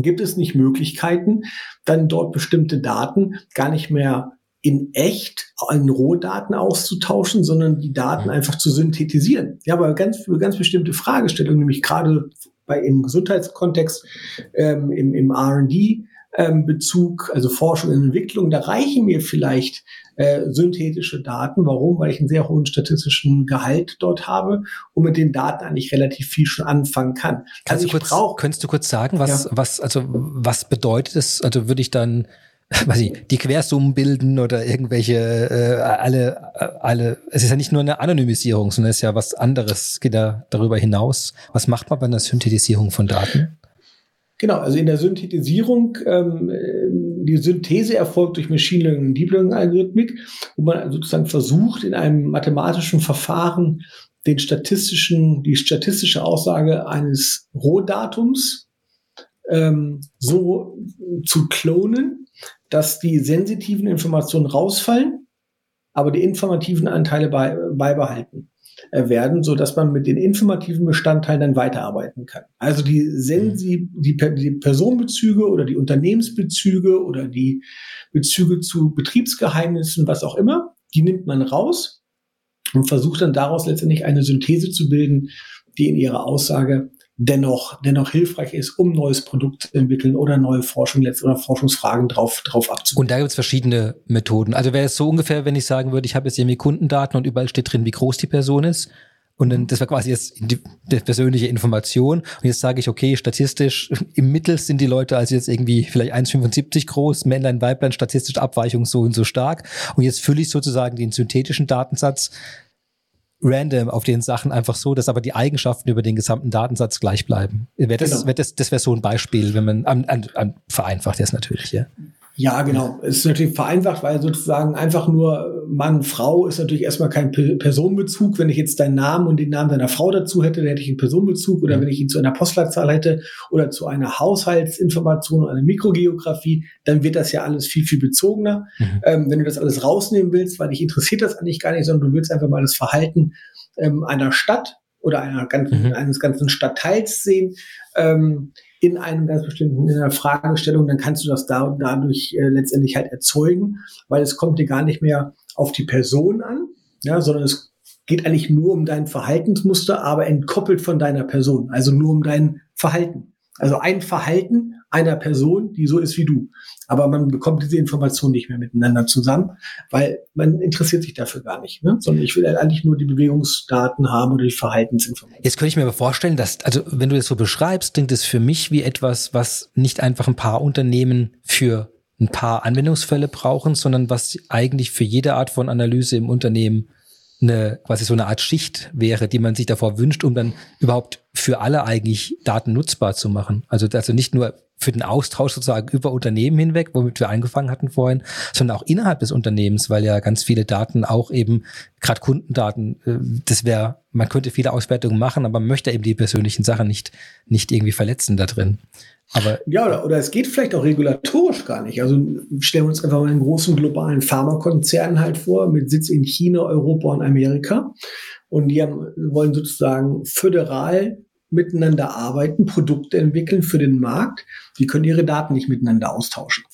gibt es nicht Möglichkeiten, dann dort bestimmte Daten gar nicht mehr in echt an Rohdaten auszutauschen, sondern die Daten mhm. einfach zu synthetisieren. Ja, aber ganz für ganz bestimmte Fragestellungen, nämlich gerade bei im Gesundheitskontext, ähm, im, im R&D, ähm, Bezug, also Forschung und Entwicklung, da reichen mir vielleicht äh, synthetische Daten. Warum? Weil ich einen sehr hohen statistischen Gehalt dort habe und mit den Daten eigentlich relativ viel schon anfangen kann. Kannst, also du, kurz, brauch, könntest du kurz sagen, was, ja. was, also was bedeutet es? Also würde ich dann weiß ich, die Quersummen bilden oder irgendwelche äh, alle äh, alle es ist ja nicht nur eine Anonymisierung, sondern es ist ja was anderes geht da darüber hinaus. Was macht man bei einer Synthetisierung von Daten? Genau, also in der Synthetisierung, ähm, die Synthese erfolgt durch Machine Learning und Deep Learning Algorithmik, wo man sozusagen versucht, in einem mathematischen Verfahren den statistischen, die statistische Aussage eines Rohdatums ähm, so zu klonen, dass die sensitiven Informationen rausfallen, aber die informativen Anteile bei, beibehalten. Äh, werden, so dass man mit den informativen Bestandteilen dann weiterarbeiten kann. Also die, Sensi mhm. die, die Personenbezüge oder die Unternehmensbezüge oder die Bezüge zu Betriebsgeheimnissen, was auch immer, die nimmt man raus und versucht dann daraus letztendlich eine Synthese zu bilden, die in ihrer Aussage dennoch, dennoch hilfreich ist, um neues Produkt zu entwickeln oder neue Forschung oder Forschungsfragen drauf, drauf abzubilden. Und da gibt es verschiedene Methoden. Also wäre es so ungefähr, wenn ich sagen würde, ich habe jetzt irgendwie Kundendaten und überall steht drin, wie groß die Person ist. Und dann, das war quasi jetzt die, die persönliche Information. Und jetzt sage ich, okay, statistisch, im Mittel sind die Leute also jetzt irgendwie vielleicht 1,75 groß, Männlein, Weiblein, statistische Abweichung so und so stark. Und jetzt fülle ich sozusagen den synthetischen Datensatz random auf den Sachen einfach so, dass aber die Eigenschaften über den gesamten Datensatz gleich bleiben. Wär das, genau. wär das, das wäre so ein Beispiel, wenn man an, an, an vereinfacht jetzt natürlich, ja. Ja, genau. Es ist natürlich vereinfacht, weil sozusagen einfach nur Mann, Frau ist natürlich erstmal kein Personenbezug. Wenn ich jetzt deinen Namen und den Namen deiner Frau dazu hätte, dann hätte ich einen Personenbezug. Oder wenn ich ihn zu einer Postleitzahl hätte oder zu einer Haushaltsinformation oder einer Mikrogeografie, dann wird das ja alles viel, viel bezogener. Mhm. Ähm, wenn du das alles rausnehmen willst, weil dich interessiert das eigentlich gar nicht, sondern du willst einfach mal das Verhalten ähm, einer Stadt oder einer ganzen, mhm. eines ganzen Stadtteils sehen, ähm, in einem ganz bestimmten, in einer Fragestellung, dann kannst du das da, dadurch äh, letztendlich halt erzeugen, weil es kommt dir gar nicht mehr auf die Person an, ja, sondern es geht eigentlich nur um dein Verhaltensmuster, aber entkoppelt von deiner Person, also nur um dein Verhalten. Also ein Verhalten einer Person, die so ist wie du. Aber man bekommt diese Informationen nicht mehr miteinander zusammen, weil man interessiert sich dafür gar nicht, ne? sondern ich will halt eigentlich nur die Bewegungsdaten haben oder die Verhaltensinformationen. Jetzt könnte ich mir aber vorstellen, dass, also wenn du das so beschreibst, klingt es für mich wie etwas, was nicht einfach ein paar Unternehmen für ein paar Anwendungsfälle brauchen, sondern was eigentlich für jede Art von Analyse im Unternehmen eine quasi so eine Art Schicht wäre, die man sich davor wünscht, um dann überhaupt für alle eigentlich Daten nutzbar zu machen. Also also nicht nur für den Austausch sozusagen über Unternehmen hinweg, womit wir angefangen hatten vorhin, sondern auch innerhalb des Unternehmens, weil ja ganz viele Daten auch eben, gerade Kundendaten, äh, das wäre, man könnte viele Auswertungen machen, aber man möchte eben die persönlichen Sachen nicht, nicht irgendwie verletzen da drin. Aber ja, oder, oder es geht vielleicht auch regulatorisch gar nicht. Also stellen wir uns einfach mal einen großen globalen Pharmakonzern halt vor, mit Sitz in China, Europa und Amerika. Und die haben, wollen sozusagen föderal miteinander arbeiten, Produkte entwickeln für den Markt. Die können ihre Daten nicht miteinander austauschen.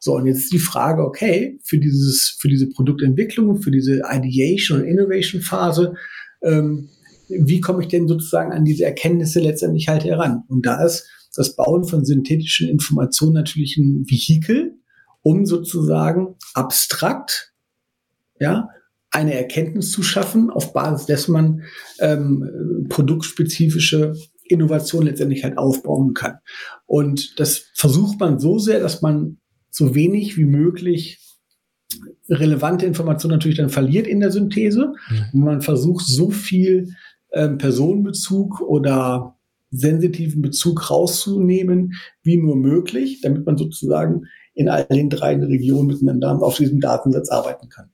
So, und jetzt ist die Frage, okay, für dieses, für diese Produktentwicklung, für diese Ideation und Innovation Phase, ähm, wie komme ich denn sozusagen an diese Erkenntnisse letztendlich halt heran? Und da ist das Bauen von synthetischen Informationen natürlich ein Vehikel, um sozusagen abstrakt, ja, eine Erkenntnis zu schaffen, auf Basis dessen man ähm, produktspezifische Innovation letztendlich halt aufbauen kann. Und das versucht man so sehr, dass man so wenig wie möglich relevante Informationen natürlich dann verliert in der Synthese. Mhm. Man versucht so viel ähm, Personenbezug oder sensitiven Bezug rauszunehmen, wie nur möglich, damit man sozusagen in all den drei Regionen miteinander auf diesem Datensatz arbeiten kann.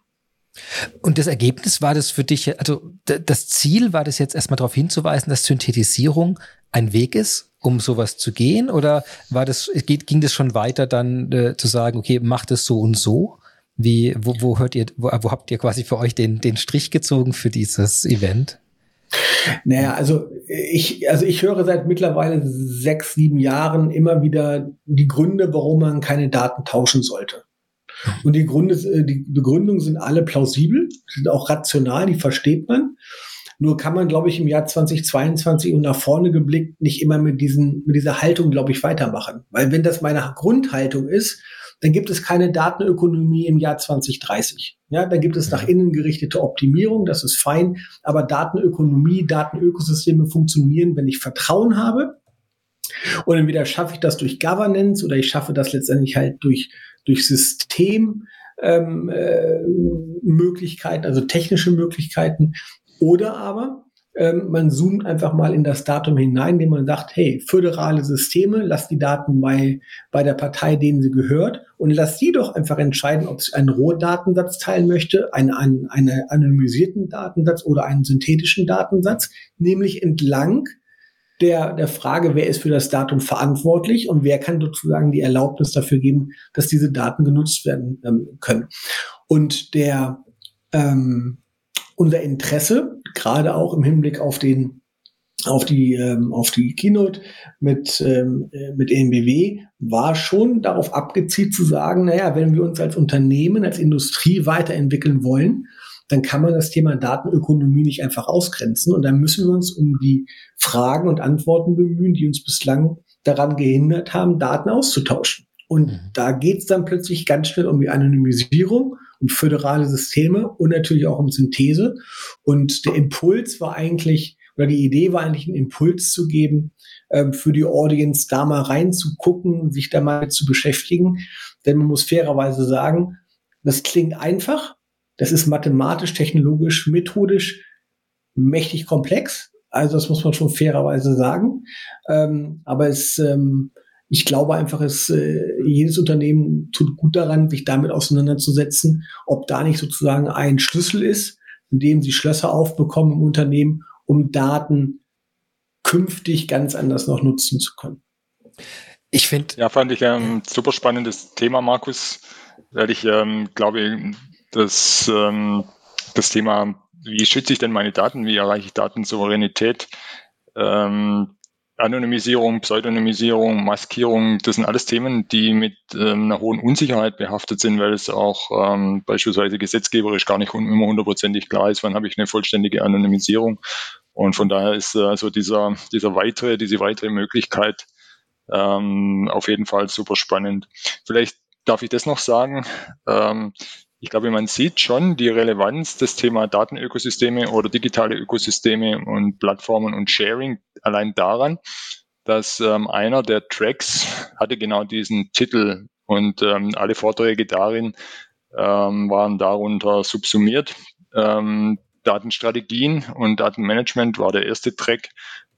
Und das Ergebnis war das für dich, also das Ziel war das jetzt erstmal darauf hinzuweisen, dass Synthetisierung ein Weg ist, um sowas zu gehen? Oder war das, ging das schon weiter dann äh, zu sagen, okay, macht es so und so? Wie, wo, wo hört ihr, wo, wo habt ihr quasi für euch den, den Strich gezogen für dieses Event? Naja, also ich, also ich höre seit mittlerweile sechs, sieben Jahren immer wieder die Gründe, warum man keine Daten tauschen sollte. Und die Gründe, äh, die Begründungen sind alle plausibel, sind auch rational, die versteht man. Nur kann man, glaube ich, im Jahr 2022 und nach vorne geblickt nicht immer mit diesen, mit dieser Haltung, glaube ich, weitermachen. Weil wenn das meine Grundhaltung ist, dann gibt es keine Datenökonomie im Jahr 2030. Ja, dann gibt es nach innen gerichtete Optimierung, das ist fein, aber Datenökonomie, Datenökosysteme funktionieren, wenn ich Vertrauen habe. Und entweder schaffe ich das durch Governance oder ich schaffe das letztendlich halt durch, durch System, ähm, äh, also technische Möglichkeiten. Oder aber ähm, man zoomt einfach mal in das Datum hinein, indem man sagt, hey, föderale Systeme, lass die Daten bei, bei der Partei, denen sie gehört, und lass die doch einfach entscheiden, ob sie einen Rohdatensatz teilen möchte, einen, einen, einen anonymisierten Datensatz oder einen synthetischen Datensatz, nämlich entlang der, der Frage, wer ist für das Datum verantwortlich und wer kann sozusagen die Erlaubnis dafür geben, dass diese Daten genutzt werden ähm, können. Und der, ähm, unser Interesse, gerade auch im Hinblick auf den auf die ähm, auf die Keynote mit ähm, äh, mit EMBW war schon darauf abgezielt zu sagen, naja, wenn wir uns als Unternehmen, als Industrie weiterentwickeln wollen, dann kann man das Thema Datenökonomie nicht einfach ausgrenzen und dann müssen wir uns um die Fragen und Antworten bemühen, die uns bislang daran gehindert haben, Daten auszutauschen. Und mhm. da geht es dann plötzlich ganz schnell um die Anonymisierung um föderale Systeme und natürlich auch um Synthese. Und der Impuls war eigentlich, oder die Idee war eigentlich, einen Impuls zu geben, ähm, für die Audience da mal reinzugucken, sich da mal zu beschäftigen. Denn man muss fairerweise sagen, das klingt einfach. Das ist mathematisch, technologisch, methodisch mächtig komplex. Also das muss man schon fairerweise sagen. Ähm, aber es ähm, ich glaube einfach, es, äh, jedes Unternehmen tut gut daran, sich damit auseinanderzusetzen, ob da nicht sozusagen ein Schlüssel ist, in dem sie Schlösser aufbekommen im Unternehmen, um Daten künftig ganz anders noch nutzen zu können. Ich finde. Ja, fand ich ein super spannendes Thema, Markus, weil ich ähm, glaube, dass ähm, das Thema, wie schütze ich denn meine Daten, wie erreiche ich Datensouveränität, ähm, Anonymisierung, Pseudonymisierung, Maskierung, das sind alles Themen, die mit ähm, einer hohen Unsicherheit behaftet sind, weil es auch ähm, beispielsweise gesetzgeberisch gar nicht immer hundertprozentig klar ist, wann habe ich eine vollständige Anonymisierung. Und von daher ist äh, also dieser, dieser weitere, diese weitere Möglichkeit ähm, auf jeden Fall super spannend. Vielleicht darf ich das noch sagen. Ähm, ich glaube, man sieht schon die Relevanz des Thema Datenökosysteme oder digitale Ökosysteme und Plattformen und Sharing allein daran, dass ähm, einer der Tracks hatte genau diesen Titel und ähm, alle Vorträge darin ähm, waren darunter subsumiert. Ähm, Datenstrategien und Datenmanagement war der erste Track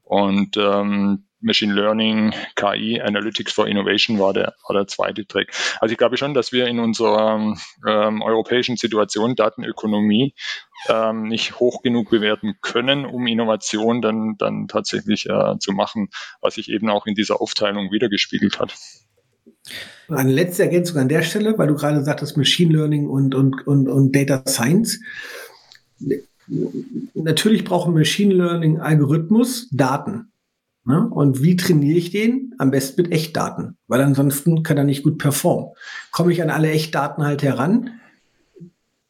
und ähm, Machine Learning, KI, Analytics for Innovation war der, war der zweite Track. Also ich glaube schon, dass wir in unserer ähm, europäischen Situation Datenökonomie ähm, nicht hoch genug bewerten können, um Innovation dann, dann tatsächlich äh, zu machen, was sich eben auch in dieser Aufteilung wiedergespiegelt hat. Eine letzte Ergänzung an der Stelle, weil du gerade sagtest Machine Learning und, und, und, und Data Science. Natürlich braucht Machine Learning Algorithmus Daten. Ne? Und wie trainiere ich den? Am besten mit Echtdaten, weil ansonsten kann er nicht gut performen. Komme ich an alle Echtdaten halt heran,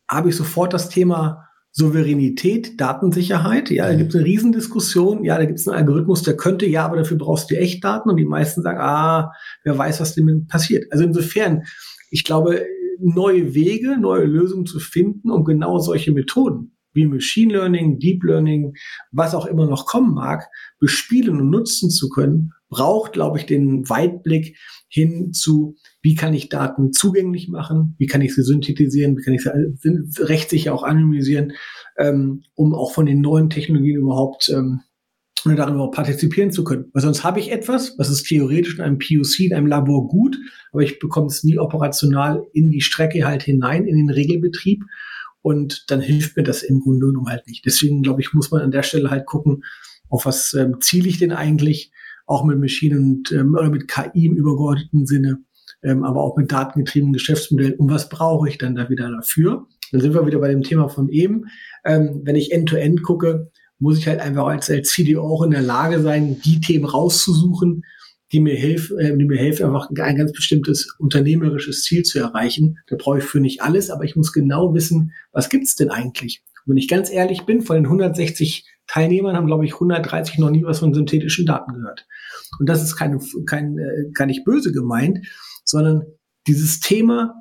habe ich sofort das Thema Souveränität, Datensicherheit. Ja, da mhm. gibt es eine Riesendiskussion. Ja, da gibt es einen Algorithmus, der könnte, ja, aber dafür brauchst du Echtdaten. Und die meisten sagen, ah, wer weiß, was dem passiert. Also insofern, ich glaube, neue Wege, neue Lösungen zu finden, um genau solche Methoden wie Machine Learning, Deep Learning, was auch immer noch kommen mag, bespielen und nutzen zu können, braucht, glaube ich, den Weitblick hin zu, wie kann ich Daten zugänglich machen, wie kann ich sie synthetisieren, wie kann ich sie rechtssicher auch anonymisieren, ähm, um auch von den neuen Technologien überhaupt ähm, daran überhaupt partizipieren zu können. Weil sonst habe ich etwas, was ist theoretisch in einem POC, in einem Labor gut, aber ich bekomme es nie operational in die Strecke halt hinein, in den Regelbetrieb. Und dann hilft mir das im Grunde genommen halt nicht. Deswegen, glaube ich, muss man an der Stelle halt gucken, auf was ähm, ziele ich denn eigentlich, auch mit Maschinen und ähm, oder mit KI im übergeordneten Sinne, ähm, aber auch mit datengetriebenen Geschäftsmodellen. Und was brauche ich dann da wieder dafür? Dann sind wir wieder bei dem Thema von eben. Ähm, wenn ich End-to-End -End gucke, muss ich halt einfach als, als CDO auch in der Lage sein, die Themen rauszusuchen, die mir helfen, äh, die mir helfen, einfach ein ganz bestimmtes unternehmerisches Ziel zu erreichen. Da brauche ich für nicht alles, aber ich muss genau wissen, was gibt's denn eigentlich? Und wenn ich ganz ehrlich bin, von den 160 Teilnehmern haben, glaube ich, 130 noch nie was von synthetischen Daten gehört. Und das ist keine, kein, äh, gar nicht böse gemeint, sondern dieses Thema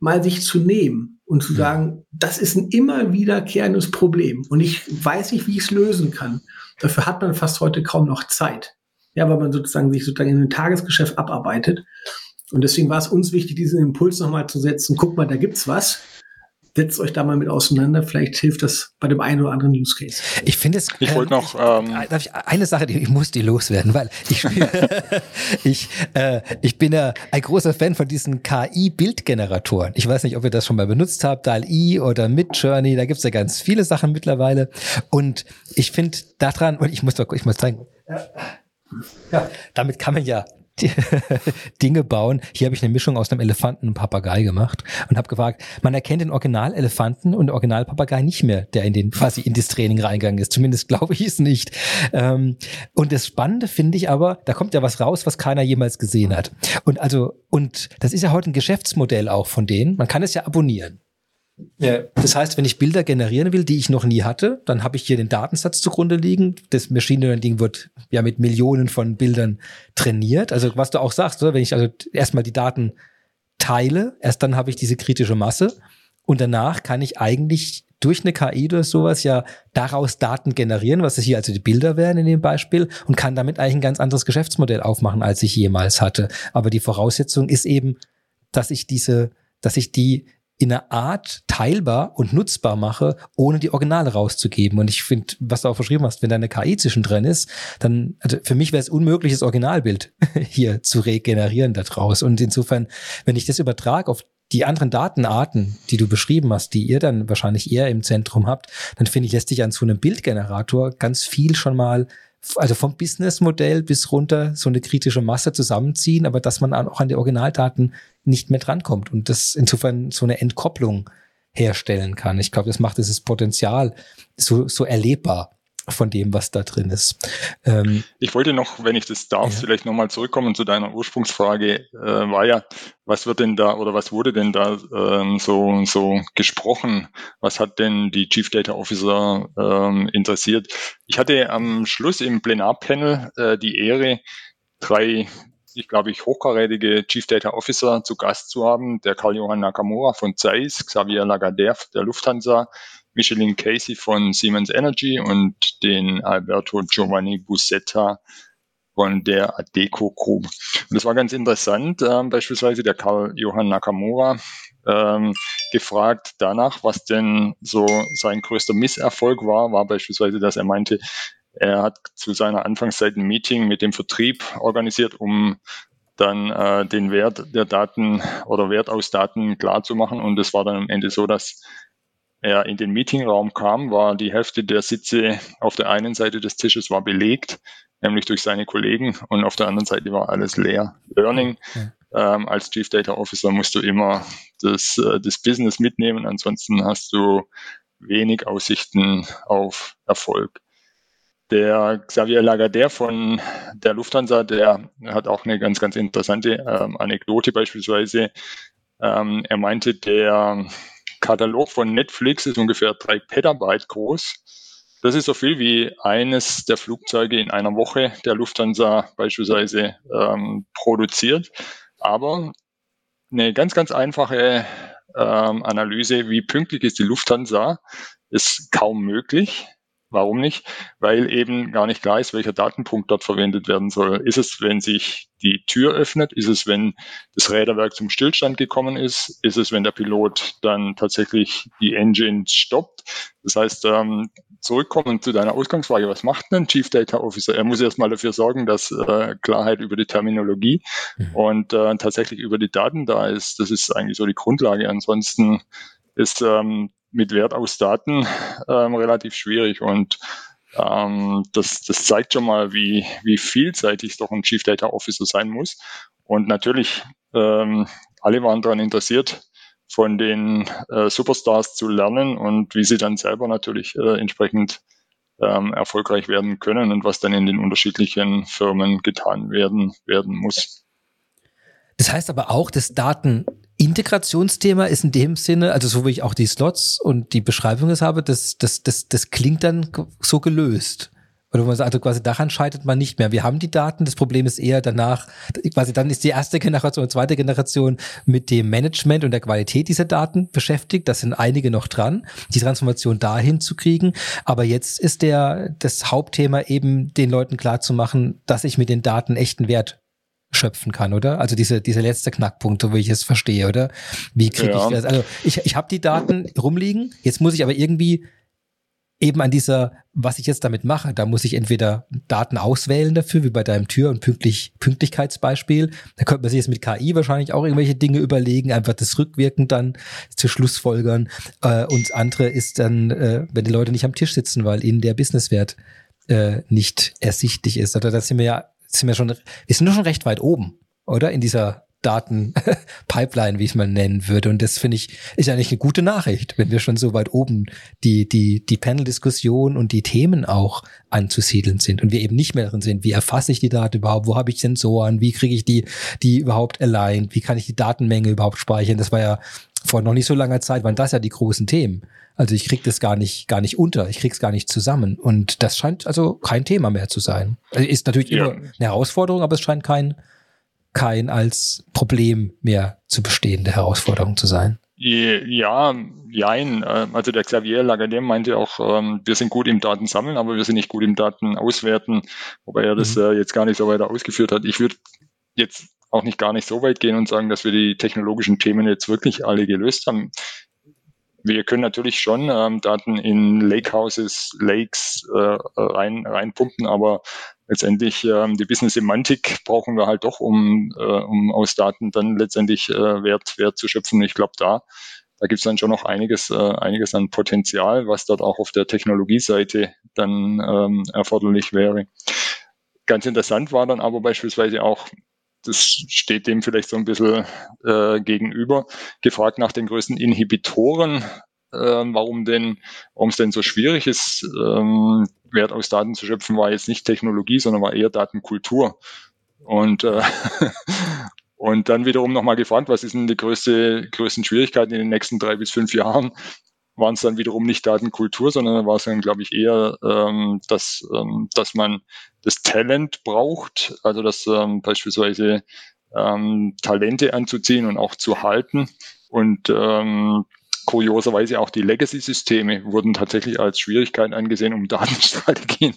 mal sich zu nehmen und zu sagen, das ist ein immer wiederkehrendes Problem und ich weiß nicht, wie ich es lösen kann. Dafür hat man fast heute kaum noch Zeit. Ja, weil man sozusagen sich sozusagen in ein Tagesgeschäft abarbeitet. Und deswegen war es uns wichtig, diesen Impuls nochmal zu setzen. Guck mal, da gibt's was setzt euch da mal mit auseinander. Vielleicht hilft das bei dem einen oder anderen Use Case. Ich finde es. Ich wollte noch. Ähm, darf ich eine Sache, die, ich muss die loswerden, weil ich ich äh, ich bin ja ein großer Fan von diesen KI-Bildgeneratoren. Ich weiß nicht, ob ihr das schon mal benutzt habt, DAL-I oder Midjourney. Da gibt's ja ganz viele Sachen mittlerweile. Und ich finde daran und ich muss doch, ich muss zeigen. Ja, damit kann man ja Dinge bauen. Hier habe ich eine Mischung aus einem Elefanten und Papagei gemacht und habe gefragt, man erkennt den Original-Elefanten und den Original-Papagei nicht mehr, der in den quasi in das Training reingegangen ist. Zumindest glaube ich es nicht. Ähm, und das Spannende finde ich aber, da kommt ja was raus, was keiner jemals gesehen hat. Und also, und das ist ja heute ein Geschäftsmodell auch von denen. Man kann es ja abonnieren. Das heißt, wenn ich Bilder generieren will, die ich noch nie hatte, dann habe ich hier den Datensatz zugrunde liegen. Das Machine Learning wird ja mit Millionen von Bildern trainiert. Also was du auch sagst, oder? wenn ich also erstmal die Daten teile, erst dann habe ich diese kritische Masse und danach kann ich eigentlich durch eine KI oder sowas ja daraus Daten generieren, was es hier also die Bilder wären in dem Beispiel und kann damit eigentlich ein ganz anderes Geschäftsmodell aufmachen, als ich jemals hatte. Aber die Voraussetzung ist eben, dass ich diese, dass ich die in einer Art teilbar und nutzbar mache, ohne die Originale rauszugeben. Und ich finde, was du auch verschrieben hast, wenn da eine KI zwischendrin ist, dann, also für mich wäre es unmöglich, das Originalbild hier zu regenerieren daraus. Und insofern, wenn ich das übertrage auf die anderen Datenarten, die du beschrieben hast, die ihr dann wahrscheinlich eher im Zentrum habt, dann finde ich, lässt sich an so einem Bildgenerator ganz viel schon mal also vom Businessmodell bis runter so eine kritische Masse zusammenziehen, aber dass man auch an die Originaldaten nicht mehr drankommt und das insofern so eine Entkopplung herstellen kann. Ich glaube, das macht dieses Potenzial so, so erlebbar von dem, was da drin ist. Ähm, ich wollte noch, wenn ich das darf, ja. vielleicht nochmal zurückkommen zu deiner Ursprungsfrage, äh, war ja, was wird denn da oder was wurde denn da ähm, so, so gesprochen? Was hat denn die Chief Data Officer ähm, interessiert? Ich hatte am Schluss im Plenarpanel äh, die Ehre, drei ich glaube ich, hochkarätige Chief Data Officer zu Gast zu haben. Der Karl-Johann Nakamura von Zeiss, Xavier Lagardère der Lufthansa, Micheline Casey von Siemens Energy und den Alberto Giovanni Busetta von der Adeco Group. Und das war ganz interessant. Ähm, beispielsweise der Karl Johann Nakamura ähm, gefragt danach, was denn so sein größter Misserfolg war, war beispielsweise, dass er meinte, er hat zu seiner Anfangszeit ein Meeting mit dem Vertrieb organisiert, um dann äh, den Wert der Daten oder Wert aus Daten klar zu machen. Und es war dann am Ende so, dass er in den Meetingraum kam, war die Hälfte der Sitze auf der einen Seite des Tisches war belegt, nämlich durch seine Kollegen, und auf der anderen Seite war alles leer. Learning. Ähm, als Chief Data Officer musst du immer das, äh, das Business mitnehmen, ansonsten hast du wenig Aussichten auf Erfolg. Der Xavier Lagardère von der Lufthansa, der hat auch eine ganz, ganz interessante ähm, Anekdote beispielsweise. Ähm, er meinte, der Katalog von Netflix ist ungefähr drei Petabyte groß. Das ist so viel wie eines der Flugzeuge in einer Woche der Lufthansa beispielsweise ähm, produziert. Aber eine ganz, ganz einfache ähm, Analyse, wie pünktlich ist die Lufthansa, ist kaum möglich. Warum nicht? Weil eben gar nicht klar ist, welcher Datenpunkt dort verwendet werden soll. Ist es, wenn sich die Tür öffnet? Ist es, wenn das Räderwerk zum Stillstand gekommen ist? Ist es, wenn der Pilot dann tatsächlich die Engine stoppt? Das heißt, ähm, zurückkommen zu deiner Ausgangsfrage, was macht ein Chief Data Officer? Er muss erstmal dafür sorgen, dass äh, Klarheit über die Terminologie mhm. und äh, tatsächlich über die Daten da ist. Das ist eigentlich so die Grundlage. Ansonsten ist ähm, mit Wert aus Daten ähm, relativ schwierig und ähm, das, das zeigt schon mal, wie, wie vielseitig doch ein Chief Data Officer sein muss. Und natürlich, ähm, alle waren daran interessiert, von den äh, Superstars zu lernen und wie sie dann selber natürlich äh, entsprechend ähm, erfolgreich werden können und was dann in den unterschiedlichen Firmen getan werden, werden muss. Das heißt aber auch, dass Daten Integrationsthema ist in dem Sinne, also so wie ich auch die Slots und die Beschreibung es habe, das, das, das, das klingt dann so gelöst. Oder man sagt, also quasi daran scheitert man nicht mehr. Wir haben die Daten, das Problem ist eher danach, quasi dann ist die erste Generation und zweite Generation mit dem Management und der Qualität dieser Daten beschäftigt. Das sind einige noch dran, die Transformation dahin zu kriegen. Aber jetzt ist der, das Hauptthema eben den Leuten klar zu machen, dass ich mit den Daten echten Wert schöpfen kann, oder? Also diese, dieser letzte Knackpunkt, so wie ich es verstehe, oder? Wie kriege ja. ich das? Also ich, ich habe die Daten rumliegen, jetzt muss ich aber irgendwie eben an dieser, was ich jetzt damit mache, da muss ich entweder Daten auswählen dafür, wie bei deinem Tür- und Pünktlich Pünktlichkeitsbeispiel. Da könnte man sich jetzt mit KI wahrscheinlich auch irgendwelche Dinge überlegen, einfach das rückwirkend dann zu Schlussfolgern. Äh, und das andere ist dann, äh, wenn die Leute nicht am Tisch sitzen, weil ihnen der Businesswert äh, nicht ersichtlich ist. Oder da sind wir ja, sind wir schon, wir sind doch schon recht weit oben, oder? In dieser Datenpipeline, wie ich es mal nennen würde. Und das finde ich, ist eigentlich eine gute Nachricht, wenn wir schon so weit oben die, die, die Panel-Diskussion und die Themen auch anzusiedeln sind und wir eben nicht mehr drin sind. Wie erfasse ich die Daten überhaupt? Wo habe ich Sensoren? Wie kriege ich die, die überhaupt aligned? Wie kann ich die Datenmenge überhaupt speichern? Das war ja vor noch nicht so langer Zeit, waren das ja die großen Themen. Also ich krieg das gar nicht, gar nicht unter, ich krieg's gar nicht zusammen. Und das scheint also kein Thema mehr zu sein. Also ist natürlich ja. immer eine Herausforderung, aber es scheint kein, kein als Problem mehr zu bestehende Herausforderung zu sein. Ja, jein. Äh, also der Xavier Lagardem meinte auch, ähm, wir sind gut im Datensammeln, aber wir sind nicht gut im Datenauswerten, wobei er das mhm. Äh, jetzt gar nicht so weiter ausgeführt hat. Ich würde jetzt auch nicht gar nicht so weit gehen und sagen, dass wir die technologischen Themen jetzt wirklich alle gelöst haben. Wir können natürlich schon ähm, Daten in Lakehouses, Lakes äh, rein, reinpumpen, aber letztendlich ähm, die Business-Semantik brauchen wir halt doch, um, äh, um aus Daten dann letztendlich äh, Wert, Wert zu schöpfen. Ich glaube, da, da gibt es dann schon noch einiges, äh, einiges an Potenzial, was dort auch auf der Technologieseite dann ähm, erforderlich wäre. Ganz interessant war dann aber beispielsweise auch, das steht dem vielleicht so ein bisschen äh, gegenüber, gefragt nach den größten Inhibitoren ähm, warum denn, warum es denn so schwierig ist, ähm, Wert aus Daten zu schöpfen, war jetzt nicht Technologie, sondern war eher Datenkultur. Und, äh, und dann wiederum nochmal gefragt, was ist denn die größte, größten Schwierigkeiten in den nächsten drei bis fünf Jahren? Waren es dann wiederum nicht Datenkultur, sondern war es dann, glaube ich, eher, ähm, dass, ähm, dass man das Talent braucht, also dass ähm, beispielsweise ähm, Talente anzuziehen und auch zu halten. Und ähm, kurioserweise auch die Legacy-Systeme wurden tatsächlich als Schwierigkeit angesehen, um Datenstrategien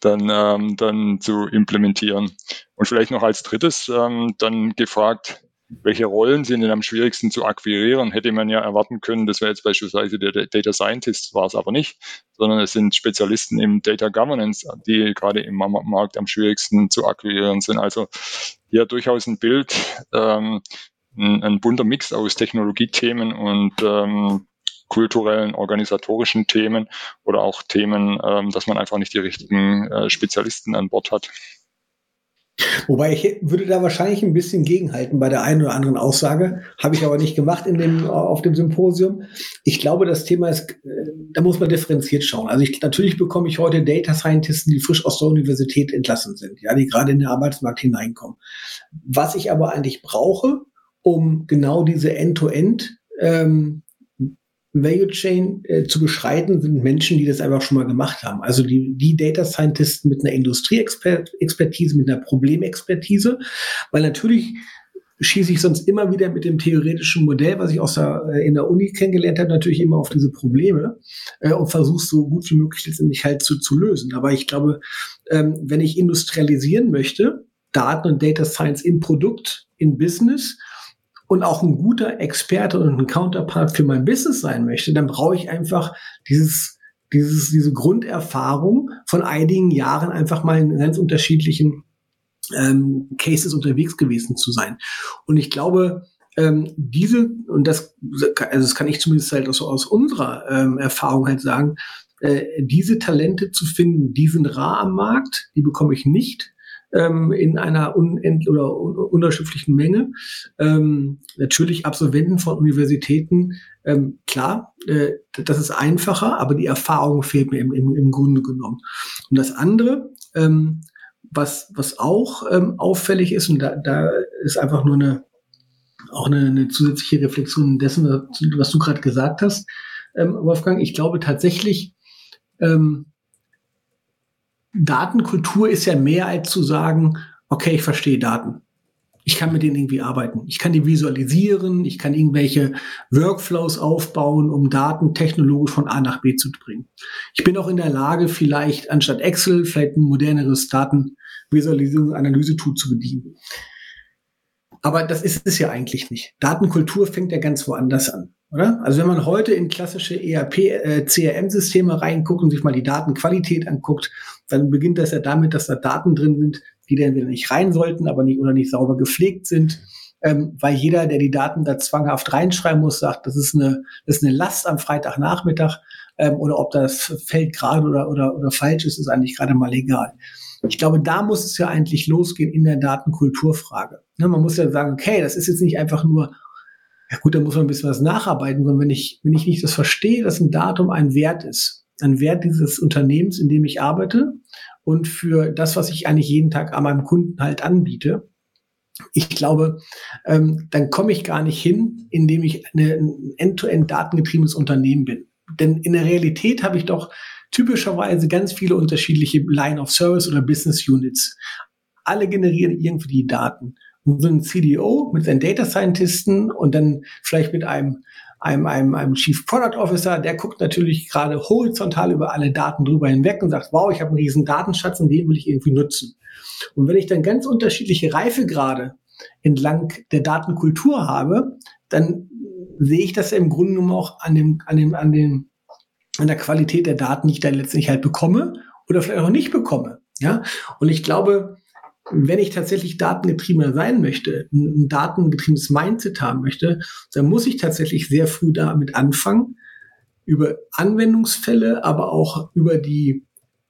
dann, ähm, dann zu implementieren. Und vielleicht noch als drittes ähm, dann gefragt, welche Rollen sind denn am schwierigsten zu akquirieren? Hätte man ja erwarten können, das wäre jetzt beispielsweise der Data Scientist, war es aber nicht, sondern es sind Spezialisten im Data Governance, die gerade im Markt am schwierigsten zu akquirieren sind. Also hier durchaus ein Bild, ähm, ein, ein bunter Mix aus Technologiethemen und ähm, kulturellen, organisatorischen Themen oder auch Themen, ähm, dass man einfach nicht die richtigen äh, Spezialisten an Bord hat. Wobei ich würde da wahrscheinlich ein bisschen gegenhalten bei der einen oder anderen Aussage. Habe ich aber nicht gemacht in dem, auf dem Symposium. Ich glaube, das Thema ist, äh, da muss man differenziert schauen. Also ich, natürlich bekomme ich heute Data Scientisten, die frisch aus der Universität entlassen sind, ja, die gerade in den Arbeitsmarkt hineinkommen. Was ich aber eigentlich brauche, um genau diese End-to-End ähm, Value Chain äh, zu beschreiten, sind Menschen, die das einfach schon mal gemacht haben. Also die, die Data Scientisten mit einer Industrieexpertise, mit einer Problemexpertise, weil natürlich schieße ich sonst immer wieder mit dem theoretischen Modell, was ich aus der, äh, in der Uni kennengelernt habe, natürlich immer auf diese Probleme äh, und versuche so gut wie möglich letztendlich halt zu, zu lösen. Aber ich glaube, ähm, wenn ich industrialisieren möchte, Daten und Data Science in Produkt, in Business, und auch ein guter Experte und ein Counterpart für mein Business sein möchte, dann brauche ich einfach dieses, dieses, diese Grunderfahrung von einigen Jahren einfach mal in ganz unterschiedlichen ähm, Cases unterwegs gewesen zu sein. Und ich glaube, ähm, diese, und das, also das kann ich zumindest halt aus, aus unserer ähm, Erfahrung halt sagen, äh, diese Talente zu finden, die sind rar am Markt, die bekomme ich nicht ähm, in einer unend oder un unterschiedlichen Menge. Ähm, natürlich Absolventen von Universitäten, ähm, klar, äh, das ist einfacher, aber die Erfahrung fehlt mir im, im, im Grunde genommen. Und das andere, ähm, was, was auch ähm, auffällig ist, und da, da ist einfach nur eine auch eine, eine zusätzliche Reflexion dessen, was du gerade gesagt hast, ähm, Wolfgang. Ich glaube tatsächlich, ähm, Datenkultur ist ja mehr als zu sagen, okay, ich verstehe Daten. Ich kann mit denen irgendwie arbeiten. Ich kann die visualisieren. Ich kann irgendwelche Workflows aufbauen, um Daten technologisch von A nach B zu bringen. Ich bin auch in der Lage, vielleicht anstatt Excel, vielleicht ein moderneres Datenvisualisierung, Analyse-Tool zu bedienen. Aber das ist es ja eigentlich nicht. Datenkultur fängt ja ganz woanders an, oder? Also wenn man heute in klassische ERP, äh, CRM-Systeme reinguckt und sich mal die Datenqualität anguckt, dann beginnt das ja damit, dass da Daten drin sind, die dann wieder nicht rein sollten, aber nicht oder nicht sauber gepflegt sind. Ähm, weil jeder, der die Daten da zwanghaft reinschreiben muss, sagt, das ist eine, das ist eine Last am Freitagnachmittag ähm, oder ob das Feld gerade oder, oder, oder falsch ist, ist eigentlich gerade mal egal. Ich glaube, da muss es ja eigentlich losgehen in der Datenkulturfrage. Ne, man muss ja sagen, okay, das ist jetzt nicht einfach nur, ja gut, da muss man ein bisschen was nacharbeiten, sondern wenn ich, wenn ich nicht das verstehe, dass ein Datum ein Wert ist, ein Wert dieses Unternehmens, in dem ich arbeite und für das, was ich eigentlich jeden Tag an meinem Kunden halt anbiete, ich glaube, ähm, dann komme ich gar nicht hin, indem ich eine, ein end-to-end datengetriebenes Unternehmen bin. Denn in der Realität habe ich doch typischerweise ganz viele unterschiedliche Line of Service oder Business Units. Alle generieren irgendwie die Daten. So ein CDO mit seinen Data Scientisten und dann vielleicht mit einem einem, einem, einem Chief Product Officer, der guckt natürlich gerade horizontal über alle Daten drüber hinweg und sagt, wow, ich habe einen riesen Datenschatz und den will ich irgendwie nutzen. Und wenn ich dann ganz unterschiedliche Reifegrade entlang der Datenkultur habe, dann sehe ich das im Grunde genommen auch an dem, an dem, an dem, an der Qualität der Daten, die ich dann letztendlich halt bekomme oder vielleicht auch nicht bekomme. Ja, und ich glaube, wenn ich tatsächlich datengetriebener sein möchte, ein datengetriebenes Mindset haben möchte, dann muss ich tatsächlich sehr früh damit anfangen, über Anwendungsfälle, aber auch über die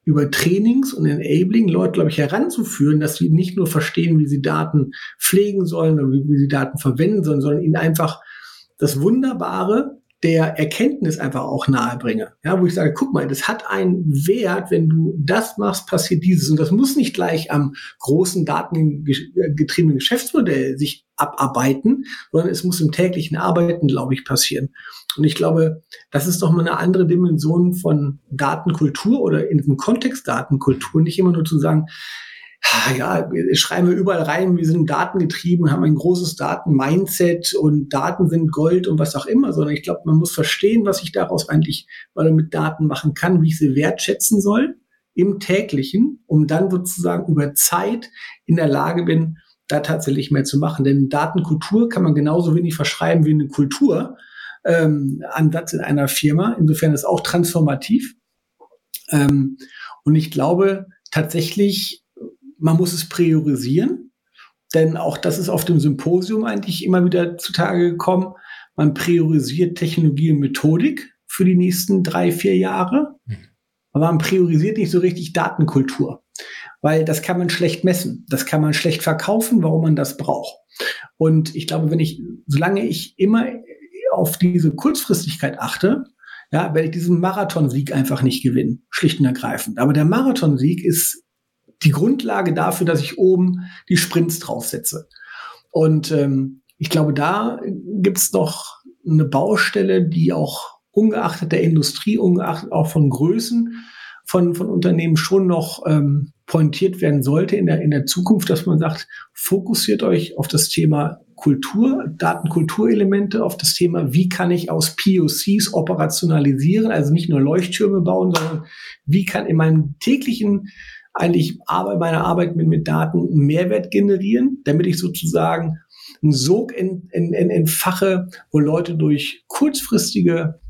über Trainings und Enabling Leute, glaube ich, heranzuführen, dass sie nicht nur verstehen, wie sie Daten pflegen sollen oder wie, wie sie Daten verwenden sollen, sondern ihnen einfach das Wunderbare der Erkenntnis einfach auch nahe bringe. Ja, wo ich sage, guck mal, das hat einen Wert, wenn du das machst, passiert dieses. Und das muss nicht gleich am großen datengetriebenen Geschäftsmodell sich abarbeiten, sondern es muss im täglichen Arbeiten, glaube ich, passieren. Und ich glaube, das ist doch mal eine andere Dimension von Datenkultur oder in diesem Kontext Datenkultur, nicht immer nur zu sagen, ja, schreiben wir überall rein, wir sind datengetrieben, haben ein großes Daten-Mindset und Daten sind Gold und was auch immer, sondern ich glaube, man muss verstehen, was ich daraus eigentlich weil mit Daten machen kann, wie ich sie wertschätzen soll im täglichen, um dann sozusagen über Zeit in der Lage bin, da tatsächlich mehr zu machen. Denn Datenkultur kann man genauso wenig verschreiben wie eine Kultur. Ähm, Ansatz in einer Firma. Insofern ist auch transformativ. Ähm, und ich glaube tatsächlich, man muss es priorisieren, denn auch das ist auf dem Symposium eigentlich immer wieder zutage gekommen. Man priorisiert Technologie und Methodik für die nächsten drei, vier Jahre, mhm. aber man priorisiert nicht so richtig Datenkultur, weil das kann man schlecht messen, das kann man schlecht verkaufen, warum man das braucht. Und ich glaube, wenn ich, solange ich immer auf diese Kurzfristigkeit achte, ja, werde ich diesen Marathonsieg einfach nicht gewinnen, schlicht und ergreifend. Aber der Marathonsieg ist die Grundlage dafür, dass ich oben die Sprints draufsetze. Und ähm, ich glaube, da gibt's noch eine Baustelle, die auch ungeachtet der Industrie, ungeachtet auch von Größen von, von Unternehmen schon noch ähm, pointiert werden sollte in der, in der Zukunft, dass man sagt, fokussiert euch auf das Thema Kultur, Datenkulturelemente, auf das Thema, wie kann ich aus POCs operationalisieren, also nicht nur Leuchttürme bauen, sondern wie kann in meinem täglichen eigentlich Arbeit, meine Arbeit mit, mit Daten Mehrwert generieren, damit ich sozusagen einen Sog in, in, in, entfache, wo Leute durch kurzfristige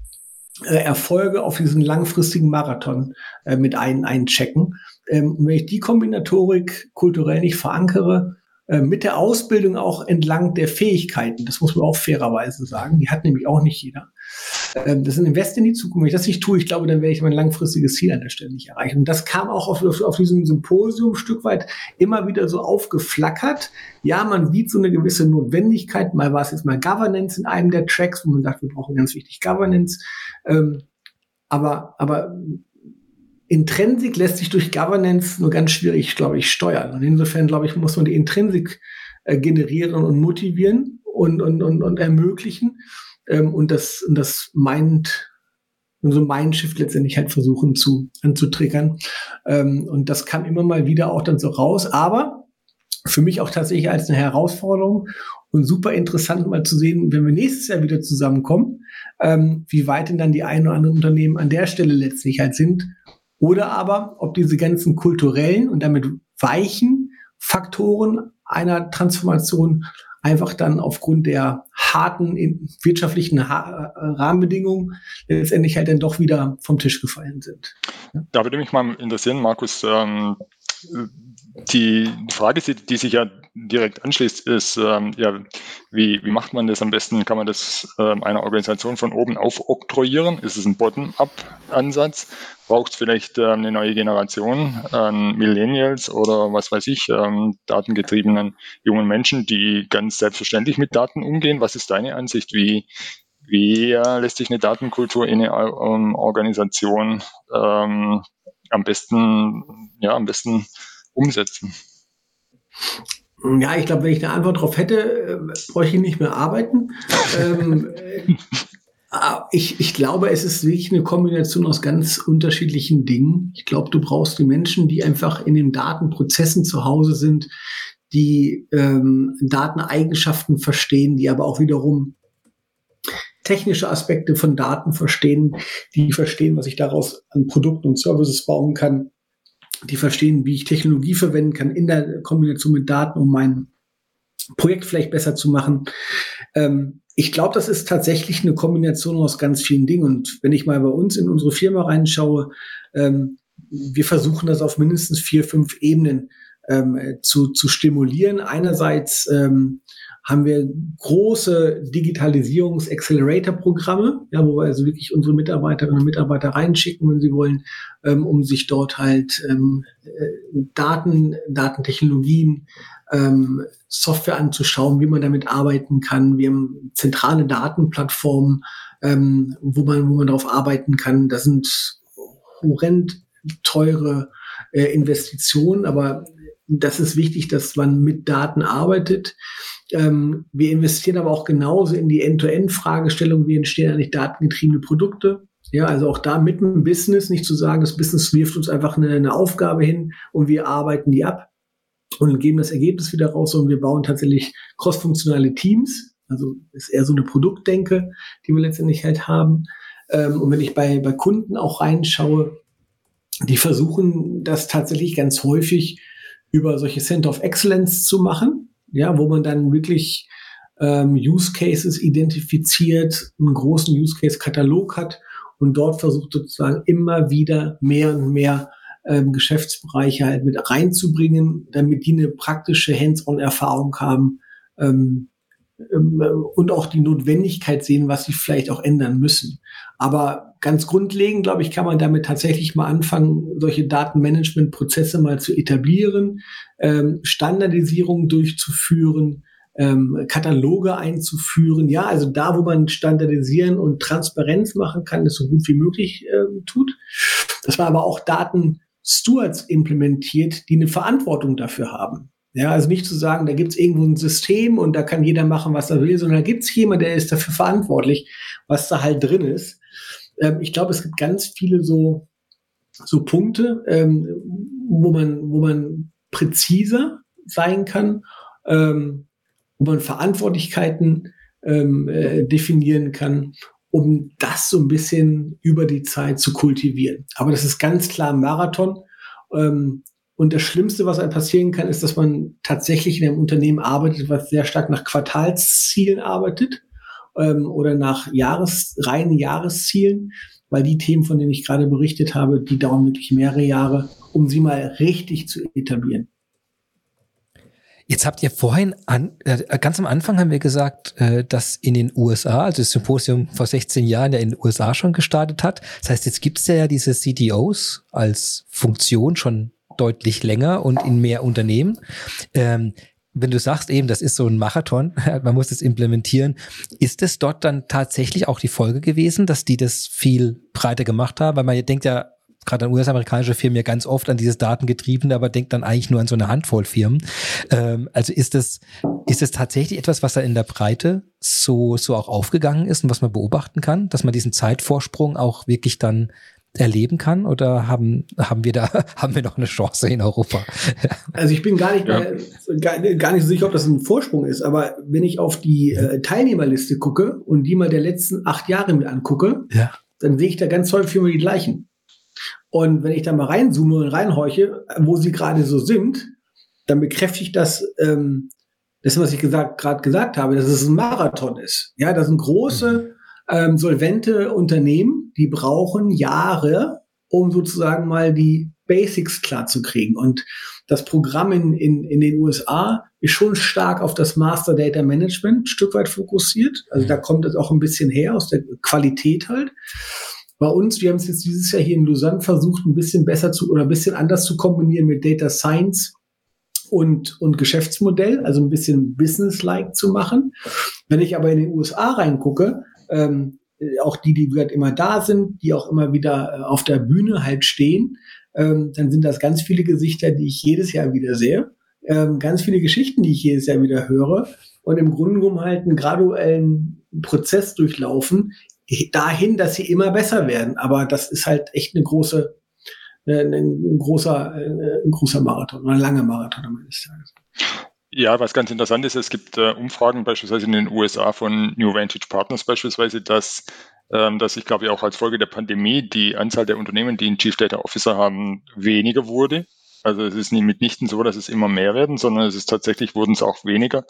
äh, Erfolge auf diesen langfristigen Marathon äh, mit ein, einchecken. Ähm, und wenn ich die Kombinatorik kulturell nicht verankere, äh, mit der Ausbildung auch entlang der Fähigkeiten, das muss man auch fairerweise sagen, die hat nämlich auch nicht jeder, ähm, das ist ein Invest in die Zukunft. Wenn ich das nicht tue, ich glaube, dann werde ich mein langfristiges Ziel an der Stelle nicht erreichen. Und das kam auch auf, auf, auf diesem Symposium ein Stück weit immer wieder so aufgeflackert. Ja, man sieht so eine gewisse Notwendigkeit. Mal war es jetzt mal Governance in einem der Tracks, wo man sagt, wir brauchen ganz wichtig Governance. Ähm, aber, aber Intrinsik lässt sich durch Governance nur ganz schwierig, glaube ich, steuern. Und insofern, glaube ich, muss man die Intrinsik äh, generieren und motivieren und, und, und, und ermöglichen ähm, und das, und das meint so Mindshift letztendlich halt versuchen zu anzutriggern. Ähm, und das kam immer mal wieder auch dann so raus, aber für mich auch tatsächlich als eine Herausforderung und super interessant mal zu sehen, wenn wir nächstes Jahr wieder zusammenkommen, ähm, wie weit denn dann die ein oder anderen Unternehmen an der Stelle letztlich halt sind. Oder aber, ob diese ganzen kulturellen und damit weichen Faktoren einer Transformation einfach dann aufgrund der harten wirtschaftlichen ha Rahmenbedingungen letztendlich halt dann doch wieder vom Tisch gefallen sind. Da würde mich mal interessieren, Markus, ähm, die Frage, die sich ja direkt anschließt, ist, ähm, ja, wie, wie macht man das am besten? Kann man das ähm, einer Organisation von oben auf oktroyieren? Ist es ein Bottom-up-Ansatz? Braucht es vielleicht ähm, eine neue Generation an Millennials oder was weiß ich, ähm, datengetriebenen jungen Menschen, die ganz selbstverständlich mit Daten umgehen? Was ist deine Ansicht? Wie, wie äh, lässt sich eine Datenkultur in eine ähm, Organisation ähm, am besten, ja, am besten umsetzen? Ja, ich glaube, wenn ich eine Antwort darauf hätte, äh, bräuchte ich nicht mehr arbeiten. ähm, äh, ich, ich glaube, es ist wirklich eine Kombination aus ganz unterschiedlichen Dingen. Ich glaube, du brauchst die Menschen, die einfach in den Datenprozessen zu Hause sind, die ähm, Dateneigenschaften verstehen, die aber auch wiederum technische Aspekte von Daten verstehen, die verstehen, was ich daraus an Produkten und Services bauen kann, die verstehen, wie ich Technologie verwenden kann in der Kombination mit Daten, um mein Projekt vielleicht besser zu machen. Ähm, ich glaube, das ist tatsächlich eine Kombination aus ganz vielen Dingen. Und wenn ich mal bei uns in unsere Firma reinschaue, ähm, wir versuchen das auf mindestens vier, fünf Ebenen ähm, zu, zu stimulieren. Einerseits ähm, haben wir große Digitalisierungs-Accelerator-Programme, ja, wo wir also wirklich unsere Mitarbeiterinnen und Mitarbeiter reinschicken, wenn sie wollen, ähm, um sich dort halt ähm, äh, Daten, Datentechnologien, ähm, Software anzuschauen, wie man damit arbeiten kann. Wir haben zentrale Datenplattformen, ähm, wo man, wo man darauf arbeiten kann. Das sind horrend teure äh, Investitionen, aber das ist wichtig, dass man mit Daten arbeitet. Ähm, wir investieren aber auch genauso in die End-to-End-Fragestellung, wie entstehen eigentlich datengetriebene Produkte. Ja, also auch da mit dem Business, nicht zu sagen, das Business wirft uns einfach eine, eine Aufgabe hin und wir arbeiten die ab und geben das Ergebnis wieder raus und wir bauen tatsächlich crossfunktionale Teams. Also ist eher so eine Produktdenke, die wir letztendlich halt haben. Ähm, und wenn ich bei, bei Kunden auch reinschaue, die versuchen das tatsächlich ganz häufig über solche Center of Excellence zu machen ja, wo man dann wirklich ähm, Use Cases identifiziert, einen großen Use Case Katalog hat und dort versucht sozusagen immer wieder mehr und mehr ähm, Geschäftsbereiche halt mit reinzubringen, damit die eine praktische Hands-on-Erfahrung haben ähm, ähm, und auch die Notwendigkeit sehen, was sie vielleicht auch ändern müssen. Aber ganz grundlegend, glaube ich, kann man damit tatsächlich mal anfangen, solche Datenmanagement-Prozesse mal zu etablieren, ähm, Standardisierung durchzuführen, ähm, Kataloge einzuführen. Ja, also da, wo man standardisieren und Transparenz machen kann, das so gut wie möglich ähm, tut. Dass man aber auch Daten-Stewards implementiert, die eine Verantwortung dafür haben. Ja, also nicht zu sagen, da gibt es irgendwo ein System und da kann jeder machen, was er will, sondern da gibt es jemand, der ist dafür verantwortlich, was da halt drin ist. Ähm, ich glaube, es gibt ganz viele so, so Punkte, ähm, wo man, wo man präziser sein kann, ähm, wo man Verantwortlichkeiten ähm, äh, definieren kann, um das so ein bisschen über die Zeit zu kultivieren. Aber das ist ganz klar ein Marathon. Ähm, und das Schlimmste, was einem passieren kann, ist, dass man tatsächlich in einem Unternehmen arbeitet, was sehr stark nach Quartalszielen arbeitet ähm, oder nach Jahres, reinen Jahreszielen, weil die Themen, von denen ich gerade berichtet habe, die dauern wirklich mehrere Jahre, um sie mal richtig zu etablieren. Jetzt habt ihr vorhin an, äh, ganz am Anfang haben wir gesagt, äh, dass in den USA, also das Symposium vor 16 Jahren ja in den USA schon gestartet hat. Das heißt, jetzt gibt es ja diese CDOs als Funktion schon deutlich länger und in mehr Unternehmen. Ähm, wenn du sagst eben, das ist so ein Marathon, man muss es implementieren, ist es dort dann tatsächlich auch die Folge gewesen, dass die das viel breiter gemacht haben? Weil man denkt ja, gerade an US-amerikanische Firmen ja ganz oft an dieses Datengetriebene, aber denkt dann eigentlich nur an so eine Handvoll Firmen. Ähm, also ist das, ist das tatsächlich etwas, was da in der Breite so, so auch aufgegangen ist und was man beobachten kann, dass man diesen Zeitvorsprung auch wirklich dann erleben kann oder haben, haben wir da, haben wir noch eine Chance in Europa? Also ich bin gar nicht, ja. mehr, gar, gar, nicht so sicher, ob das ein Vorsprung ist, aber wenn ich auf die äh, Teilnehmerliste gucke und die mal der letzten acht Jahre mir angucke, ja. dann sehe ich da ganz häufig immer die gleichen. Und wenn ich da mal reinzoome und reinhorche, wo sie gerade so sind, dann bekräftigt das, ähm, das, was ich gerade gesagt habe, dass es ein Marathon ist. Ja, das sind große, ähm, solvente Unternehmen, die brauchen Jahre, um sozusagen mal die Basics klar zu kriegen. Und das Programm in, in, in den USA ist schon stark auf das Master Data Management ein Stück weit fokussiert. Also da kommt es auch ein bisschen her aus der Qualität halt. Bei uns, wir haben es jetzt dieses Jahr hier in Lausanne versucht, ein bisschen besser zu oder ein bisschen anders zu kombinieren mit Data Science und, und Geschäftsmodell, also ein bisschen business-like zu machen. Wenn ich aber in den USA reingucke, ähm, auch die, die halt immer da sind, die auch immer wieder äh, auf der Bühne halt stehen, ähm, dann sind das ganz viele Gesichter, die ich jedes Jahr wieder sehe, ähm, ganz viele Geschichten, die ich jedes Jahr wieder höre und im Grunde genommen halt einen graduellen Prozess durchlaufen, dahin, dass sie immer besser werden. Aber das ist halt echt eine große, äh, ein, großer, äh, ein großer Marathon, ein langer Marathon am Ende des Tages. Ja, was ganz interessant ist, es gibt äh, Umfragen beispielsweise in den USA von New Vantage Partners beispielsweise, dass, ähm, dass ich glaube auch als Folge der Pandemie die Anzahl der Unternehmen, die einen Chief Data Officer haben, weniger wurde. Also es ist mitnichten so, dass es immer mehr werden, sondern es ist tatsächlich, wurden es auch weniger.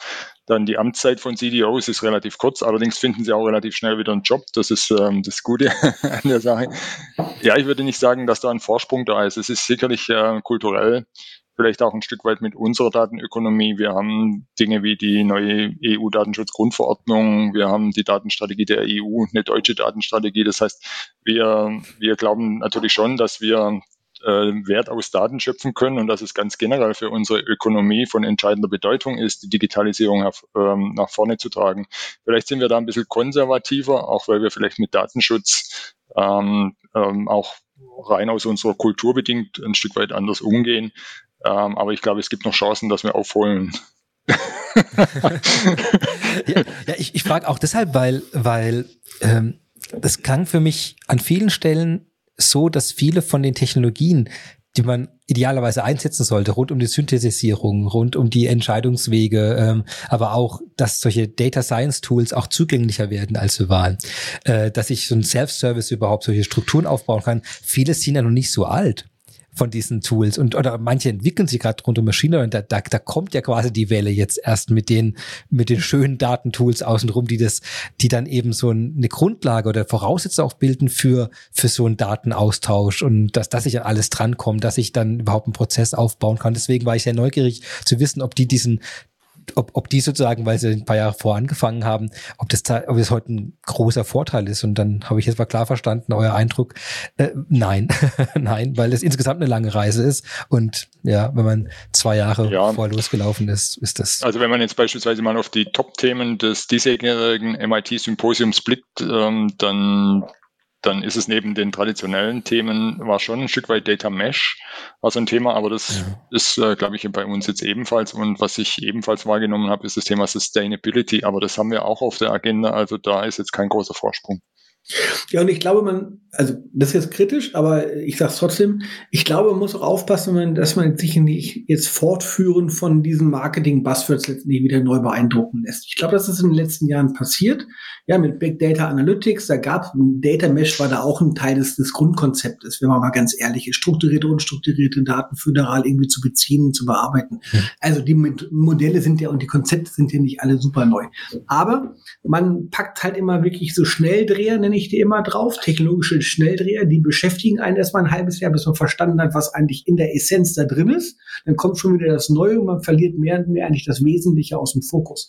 Dann die Amtszeit von CDOs ist relativ kurz, allerdings finden sie auch relativ schnell wieder einen Job. Das ist ähm, das Gute an der Sache. Ja, ich würde nicht sagen, dass da ein Vorsprung da ist. Es ist sicherlich äh, kulturell vielleicht auch ein Stück weit mit unserer Datenökonomie. Wir haben Dinge wie die neue EU-Datenschutzgrundverordnung, wir haben die Datenstrategie der EU, eine deutsche Datenstrategie. Das heißt, wir, wir glauben natürlich schon, dass wir äh, Wert aus Daten schöpfen können und dass es ganz generell für unsere Ökonomie von entscheidender Bedeutung ist, die Digitalisierung nach, ähm, nach vorne zu tragen. Vielleicht sind wir da ein bisschen konservativer, auch weil wir vielleicht mit Datenschutz ähm, ähm, auch rein aus unserer Kultur bedingt ein Stück weit anders umgehen. Ähm, aber ich glaube, es gibt noch Chancen, dass wir aufholen. ja, ja, ich, ich frage auch deshalb, weil, weil ähm, das klang für mich an vielen Stellen so, dass viele von den Technologien, die man idealerweise einsetzen sollte, rund um die Synthesisierung, rund um die Entscheidungswege, ähm, aber auch, dass solche Data Science Tools auch zugänglicher werden, als wir waren, äh, dass ich so ein Self-Service überhaupt solche Strukturen aufbauen kann. Viele sind ja noch nicht so alt von diesen Tools und oder manche entwickeln sich gerade rund um Maschine und da, da, da kommt ja quasi die Welle jetzt erst mit den mit den schönen Datentools außenrum, die das, die dann eben so eine Grundlage oder Voraussetzung auch bilden für für so einen Datenaustausch und dass dass ich an alles drankomme, dass ich dann überhaupt einen Prozess aufbauen kann. Deswegen war ich sehr neugierig zu wissen, ob die diesen ob, ob die sozusagen, weil sie ein paar Jahre vor angefangen haben, ob das, ob das heute ein großer Vorteil ist. Und dann habe ich jetzt mal klar verstanden, euer Eindruck, äh, nein, nein, weil es insgesamt eine lange Reise ist. Und ja, wenn man zwei Jahre ja. vor losgelaufen ist, ist das. Also wenn man jetzt beispielsweise mal auf die Top-Themen des diesjährigen MIT-Symposiums blickt, ähm, dann dann ist es neben den traditionellen Themen, war schon ein Stück weit Data Mesh, war so ein Thema, aber das ja. ist, äh, glaube ich, bei uns jetzt ebenfalls. Und was ich ebenfalls wahrgenommen habe, ist das Thema Sustainability, aber das haben wir auch auf der Agenda, also da ist jetzt kein großer Vorsprung. Ja, und ich glaube, man, also das ist jetzt kritisch, aber ich sage es trotzdem, ich glaube, man muss auch aufpassen, dass man sich nicht jetzt fortführen von diesem Marketing-Buzzwords letztendlich wieder neu beeindrucken lässt. Ich glaube, das ist in den letzten Jahren passiert. Ja, mit Big Data Analytics, da gab Data Mesh war da auch ein Teil des, des Grundkonzeptes, wenn man mal ganz ehrlich ist, strukturierte und strukturierte Daten föderal irgendwie zu beziehen und zu bearbeiten. Mhm. Also die Modelle sind ja und die Konzepte sind ja nicht alle super neu. Aber man packt halt immer wirklich so Schnelldreher, nenne ich die immer drauf, technologische Schnelldreher, die beschäftigen einen erstmal ein halbes Jahr, bis man verstanden hat, was eigentlich in der Essenz da drin ist. Dann kommt schon wieder das Neue und man verliert mehr und mehr eigentlich das Wesentliche aus dem Fokus.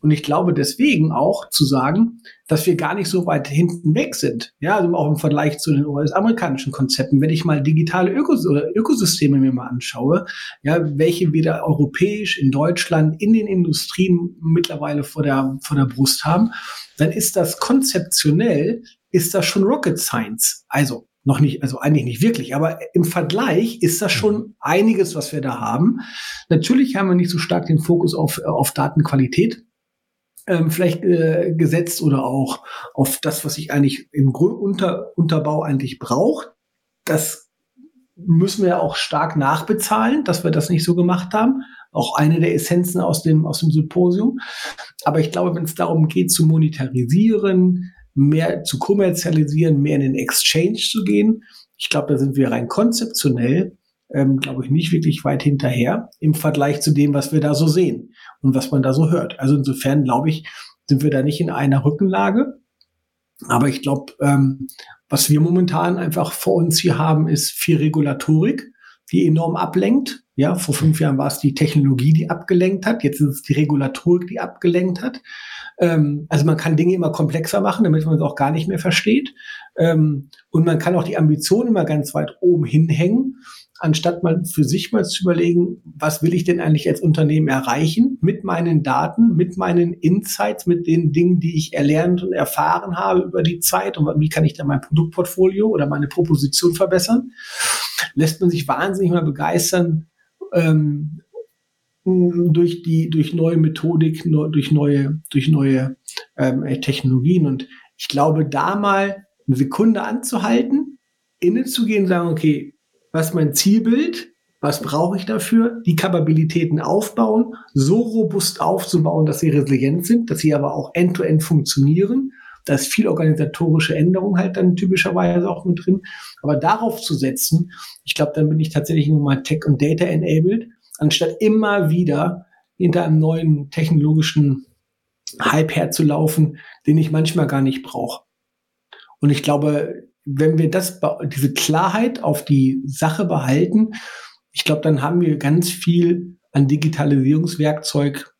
Und ich glaube deswegen auch zu sagen, dass wir gar nicht so weit hinten weg sind. Ja, also auch im Vergleich zu den US-amerikanischen Konzepten. Wenn ich mal digitale Ökos Ökosysteme mir mal anschaue, ja, welche wir da europäisch in Deutschland in den Industrien mittlerweile vor der, vor der Brust haben, dann ist das konzeptionell, ist das schon Rocket Science. Also noch nicht, also eigentlich nicht wirklich, aber im Vergleich ist das schon mhm. einiges, was wir da haben. Natürlich haben wir nicht so stark den Fokus auf, auf Datenqualität ähm, vielleicht äh, gesetzt oder auch auf das, was ich eigentlich im Grundunterbau eigentlich braucht. Das müssen wir auch stark nachbezahlen, dass wir das nicht so gemacht haben. Auch eine der Essenzen aus dem, aus dem Symposium. Aber ich glaube, wenn es darum geht, zu monetarisieren, mehr zu kommerzialisieren, mehr in den Exchange zu gehen, ich glaube, da sind wir rein konzeptionell, ähm, glaube ich, nicht wirklich weit hinterher im Vergleich zu dem, was wir da so sehen und was man da so hört. Also insofern, glaube ich, sind wir da nicht in einer Rückenlage. Aber ich glaube, ähm, was wir momentan einfach vor uns hier haben, ist viel Regulatorik, die enorm ablenkt. Ja, vor fünf Jahren war es die Technologie, die abgelenkt hat. Jetzt ist es die Regulatorik, die abgelenkt hat. Ähm, also man kann Dinge immer komplexer machen, damit man es auch gar nicht mehr versteht. Ähm, und man kann auch die Ambitionen immer ganz weit oben hinhängen anstatt mal für sich mal zu überlegen, was will ich denn eigentlich als Unternehmen erreichen mit meinen Daten, mit meinen Insights, mit den Dingen, die ich erlernt und erfahren habe über die Zeit und wie kann ich da mein Produktportfolio oder meine Proposition verbessern, lässt man sich wahnsinnig mal begeistern ähm, durch die durch neue Methodik, durch neue durch neue ähm, Technologien. Und ich glaube, da mal eine Sekunde anzuhalten, innezugehen, sagen, okay, was mein Zielbild, was brauche ich dafür, die Kapabilitäten aufbauen, so robust aufzubauen, dass sie resilient sind, dass sie aber auch end-to-end -end funktionieren. Da ist viel organisatorische Änderung halt dann typischerweise auch mit drin. Aber darauf zu setzen, ich glaube, dann bin ich tatsächlich nur mal Tech und Data enabled, anstatt immer wieder hinter einem neuen technologischen Hype herzulaufen, den ich manchmal gar nicht brauche. Und ich glaube, wenn wir das, diese Klarheit auf die Sache behalten, ich glaube, dann haben wir ganz viel an Digitalisierungswerkzeug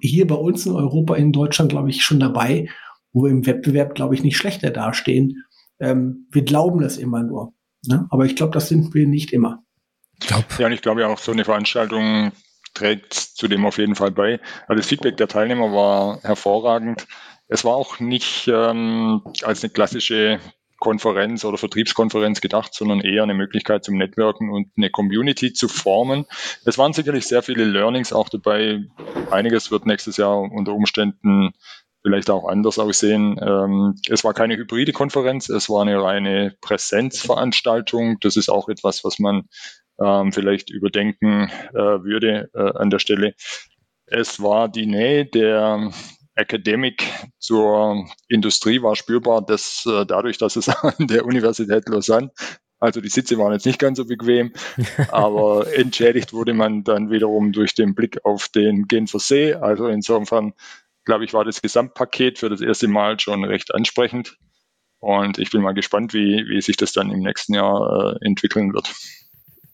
hier bei uns in Europa, in Deutschland, glaube ich, schon dabei, wo wir im Wettbewerb, glaube ich, nicht schlechter dastehen. Ähm, wir glauben das immer nur. Ne? Aber ich glaube, das sind wir nicht immer. Glaub. Ja, und ich glaube ja auch, so eine Veranstaltung trägt zudem auf jeden Fall bei. Also das Feedback der Teilnehmer war hervorragend. Es war auch nicht ähm, als eine klassische Konferenz oder Vertriebskonferenz gedacht, sondern eher eine Möglichkeit zum Networken und eine Community zu formen. Es waren sicherlich sehr viele Learnings auch dabei. Einiges wird nächstes Jahr unter Umständen vielleicht auch anders aussehen. Ähm, es war keine hybride Konferenz, es war eine reine Präsenzveranstaltung. Das ist auch etwas, was man ähm, vielleicht überdenken äh, würde äh, an der Stelle. Es war die Nähe der Academic zur Industrie war spürbar, dass äh, dadurch, dass es an der Universität Lausanne, also die Sitze waren jetzt nicht ganz so bequem, aber entschädigt wurde man dann wiederum durch den Blick auf den Genfer See. Also insofern, glaube ich, war das Gesamtpaket für das erste Mal schon recht ansprechend. Und ich bin mal gespannt, wie, wie sich das dann im nächsten Jahr äh, entwickeln wird.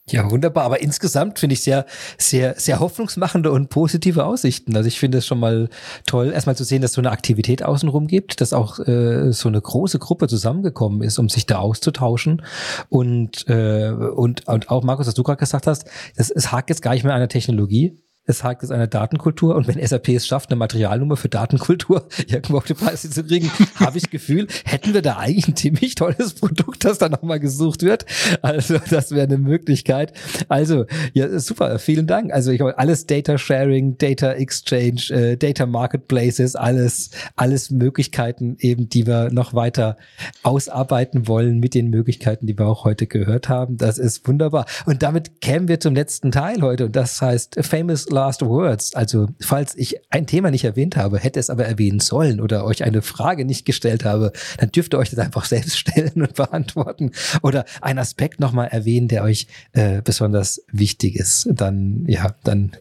Ja, wunderbar. Aber insgesamt finde ich sehr, sehr, sehr hoffnungsmachende und positive Aussichten. Also ich finde es schon mal toll, erstmal zu sehen, dass so eine Aktivität außenrum gibt, dass auch äh, so eine große Gruppe zusammengekommen ist, um sich da auszutauschen. Und, äh, und, und auch, Markus, was du gerade gesagt hast, das, es hakt jetzt gar nicht mehr an der Technologie, es hakt es einer Datenkultur und wenn SAP es schafft, eine Materialnummer für Datenkultur irgendwo auf die Preise zu kriegen, habe ich Gefühl, hätten wir da eigentlich ein ziemlich tolles Produkt, das da nochmal gesucht wird. Also das wäre eine Möglichkeit. Also ja, super, vielen Dank. Also ich habe alles Data Sharing, Data Exchange, äh, Data Marketplaces, alles, alles Möglichkeiten eben, die wir noch weiter ausarbeiten wollen mit den Möglichkeiten, die wir auch heute gehört haben. Das ist wunderbar. Und damit kämen wir zum letzten Teil heute und das heißt Famous Last Words. Also, falls ich ein Thema nicht erwähnt habe, hätte es aber erwähnen sollen oder euch eine Frage nicht gestellt habe, dann dürft ihr euch das einfach selbst stellen und beantworten oder einen Aspekt nochmal erwähnen, der euch äh, besonders wichtig ist. Dann, ja, dann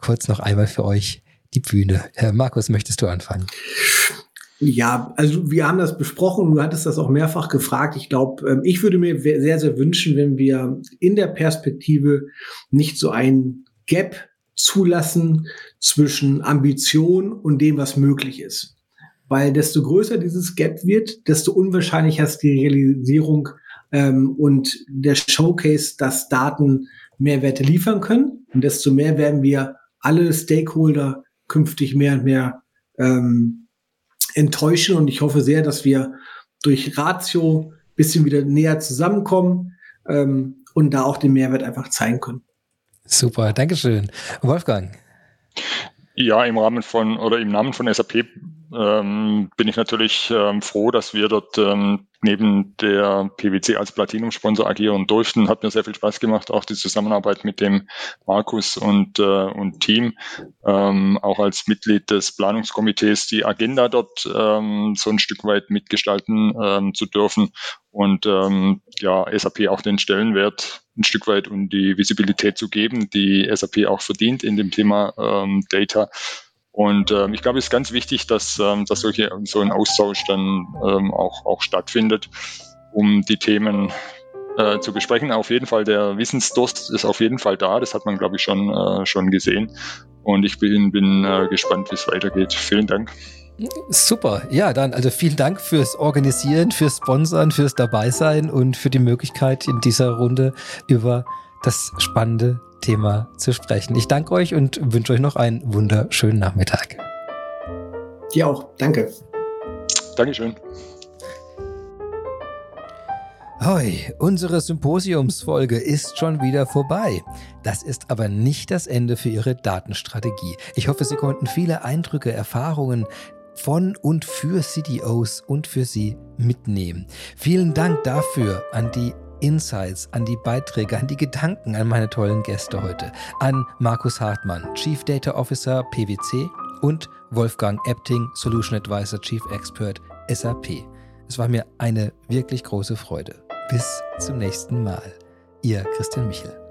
kurz noch einmal für euch die Bühne. Herr Markus, möchtest du anfangen? Ja, also wir haben das besprochen, du hattest das auch mehrfach gefragt. Ich glaube, ähm, ich würde mir sehr, sehr wünschen, wenn wir in der Perspektive nicht so ein Gap zulassen zwischen Ambition und dem, was möglich ist. Weil desto größer dieses Gap wird, desto unwahrscheinlicher ist die Realisierung ähm, und der Showcase, dass Daten Mehrwerte liefern können. Und desto mehr werden wir alle Stakeholder künftig mehr und mehr ähm, enttäuschen. Und ich hoffe sehr, dass wir durch Ratio bisschen wieder näher zusammenkommen ähm, und da auch den Mehrwert einfach zeigen können. Super, Dankeschön. Wolfgang. Ja, im Rahmen von oder im Namen von SAP ähm, bin ich natürlich ähm, froh, dass wir dort ähm, neben der PwC als Platinum-Sponsor agieren durften. Hat mir sehr viel Spaß gemacht, auch die Zusammenarbeit mit dem Markus und, äh, und Team, ähm, auch als Mitglied des Planungskomitees die Agenda dort ähm, so ein Stück weit mitgestalten ähm, zu dürfen und ähm, ja, SAP auch den Stellenwert ein Stück weit und die Visibilität zu geben, die SAP auch verdient in dem Thema ähm, Data. Und ähm, ich glaube, es ist ganz wichtig, dass, ähm, dass solche, so ein Austausch dann ähm, auch, auch stattfindet, um die Themen äh, zu besprechen. Auf jeden Fall, der Wissensdurst ist auf jeden Fall da. Das hat man, glaube ich, schon, äh, schon gesehen. Und ich bin, bin äh, gespannt, wie es weitergeht. Vielen Dank. Super. Ja, dann also vielen Dank fürs Organisieren, fürs Sponsern, fürs Dabeisein und für die Möglichkeit in dieser Runde über das spannende Thema zu sprechen. Ich danke euch und wünsche euch noch einen wunderschönen Nachmittag. Dir auch. Danke. Dankeschön. Hoi, unsere Symposiumsfolge ist schon wieder vorbei. Das ist aber nicht das Ende für Ihre Datenstrategie. Ich hoffe, Sie konnten viele Eindrücke, Erfahrungen von und für CDOs und für Sie mitnehmen. Vielen Dank dafür an die Insights, an die Beiträge, an die Gedanken an meine tollen Gäste heute. An Markus Hartmann, Chief Data Officer PwC und Wolfgang Epting, Solution Advisor Chief Expert SAP. Es war mir eine wirklich große Freude. Bis zum nächsten Mal. Ihr Christian Michel.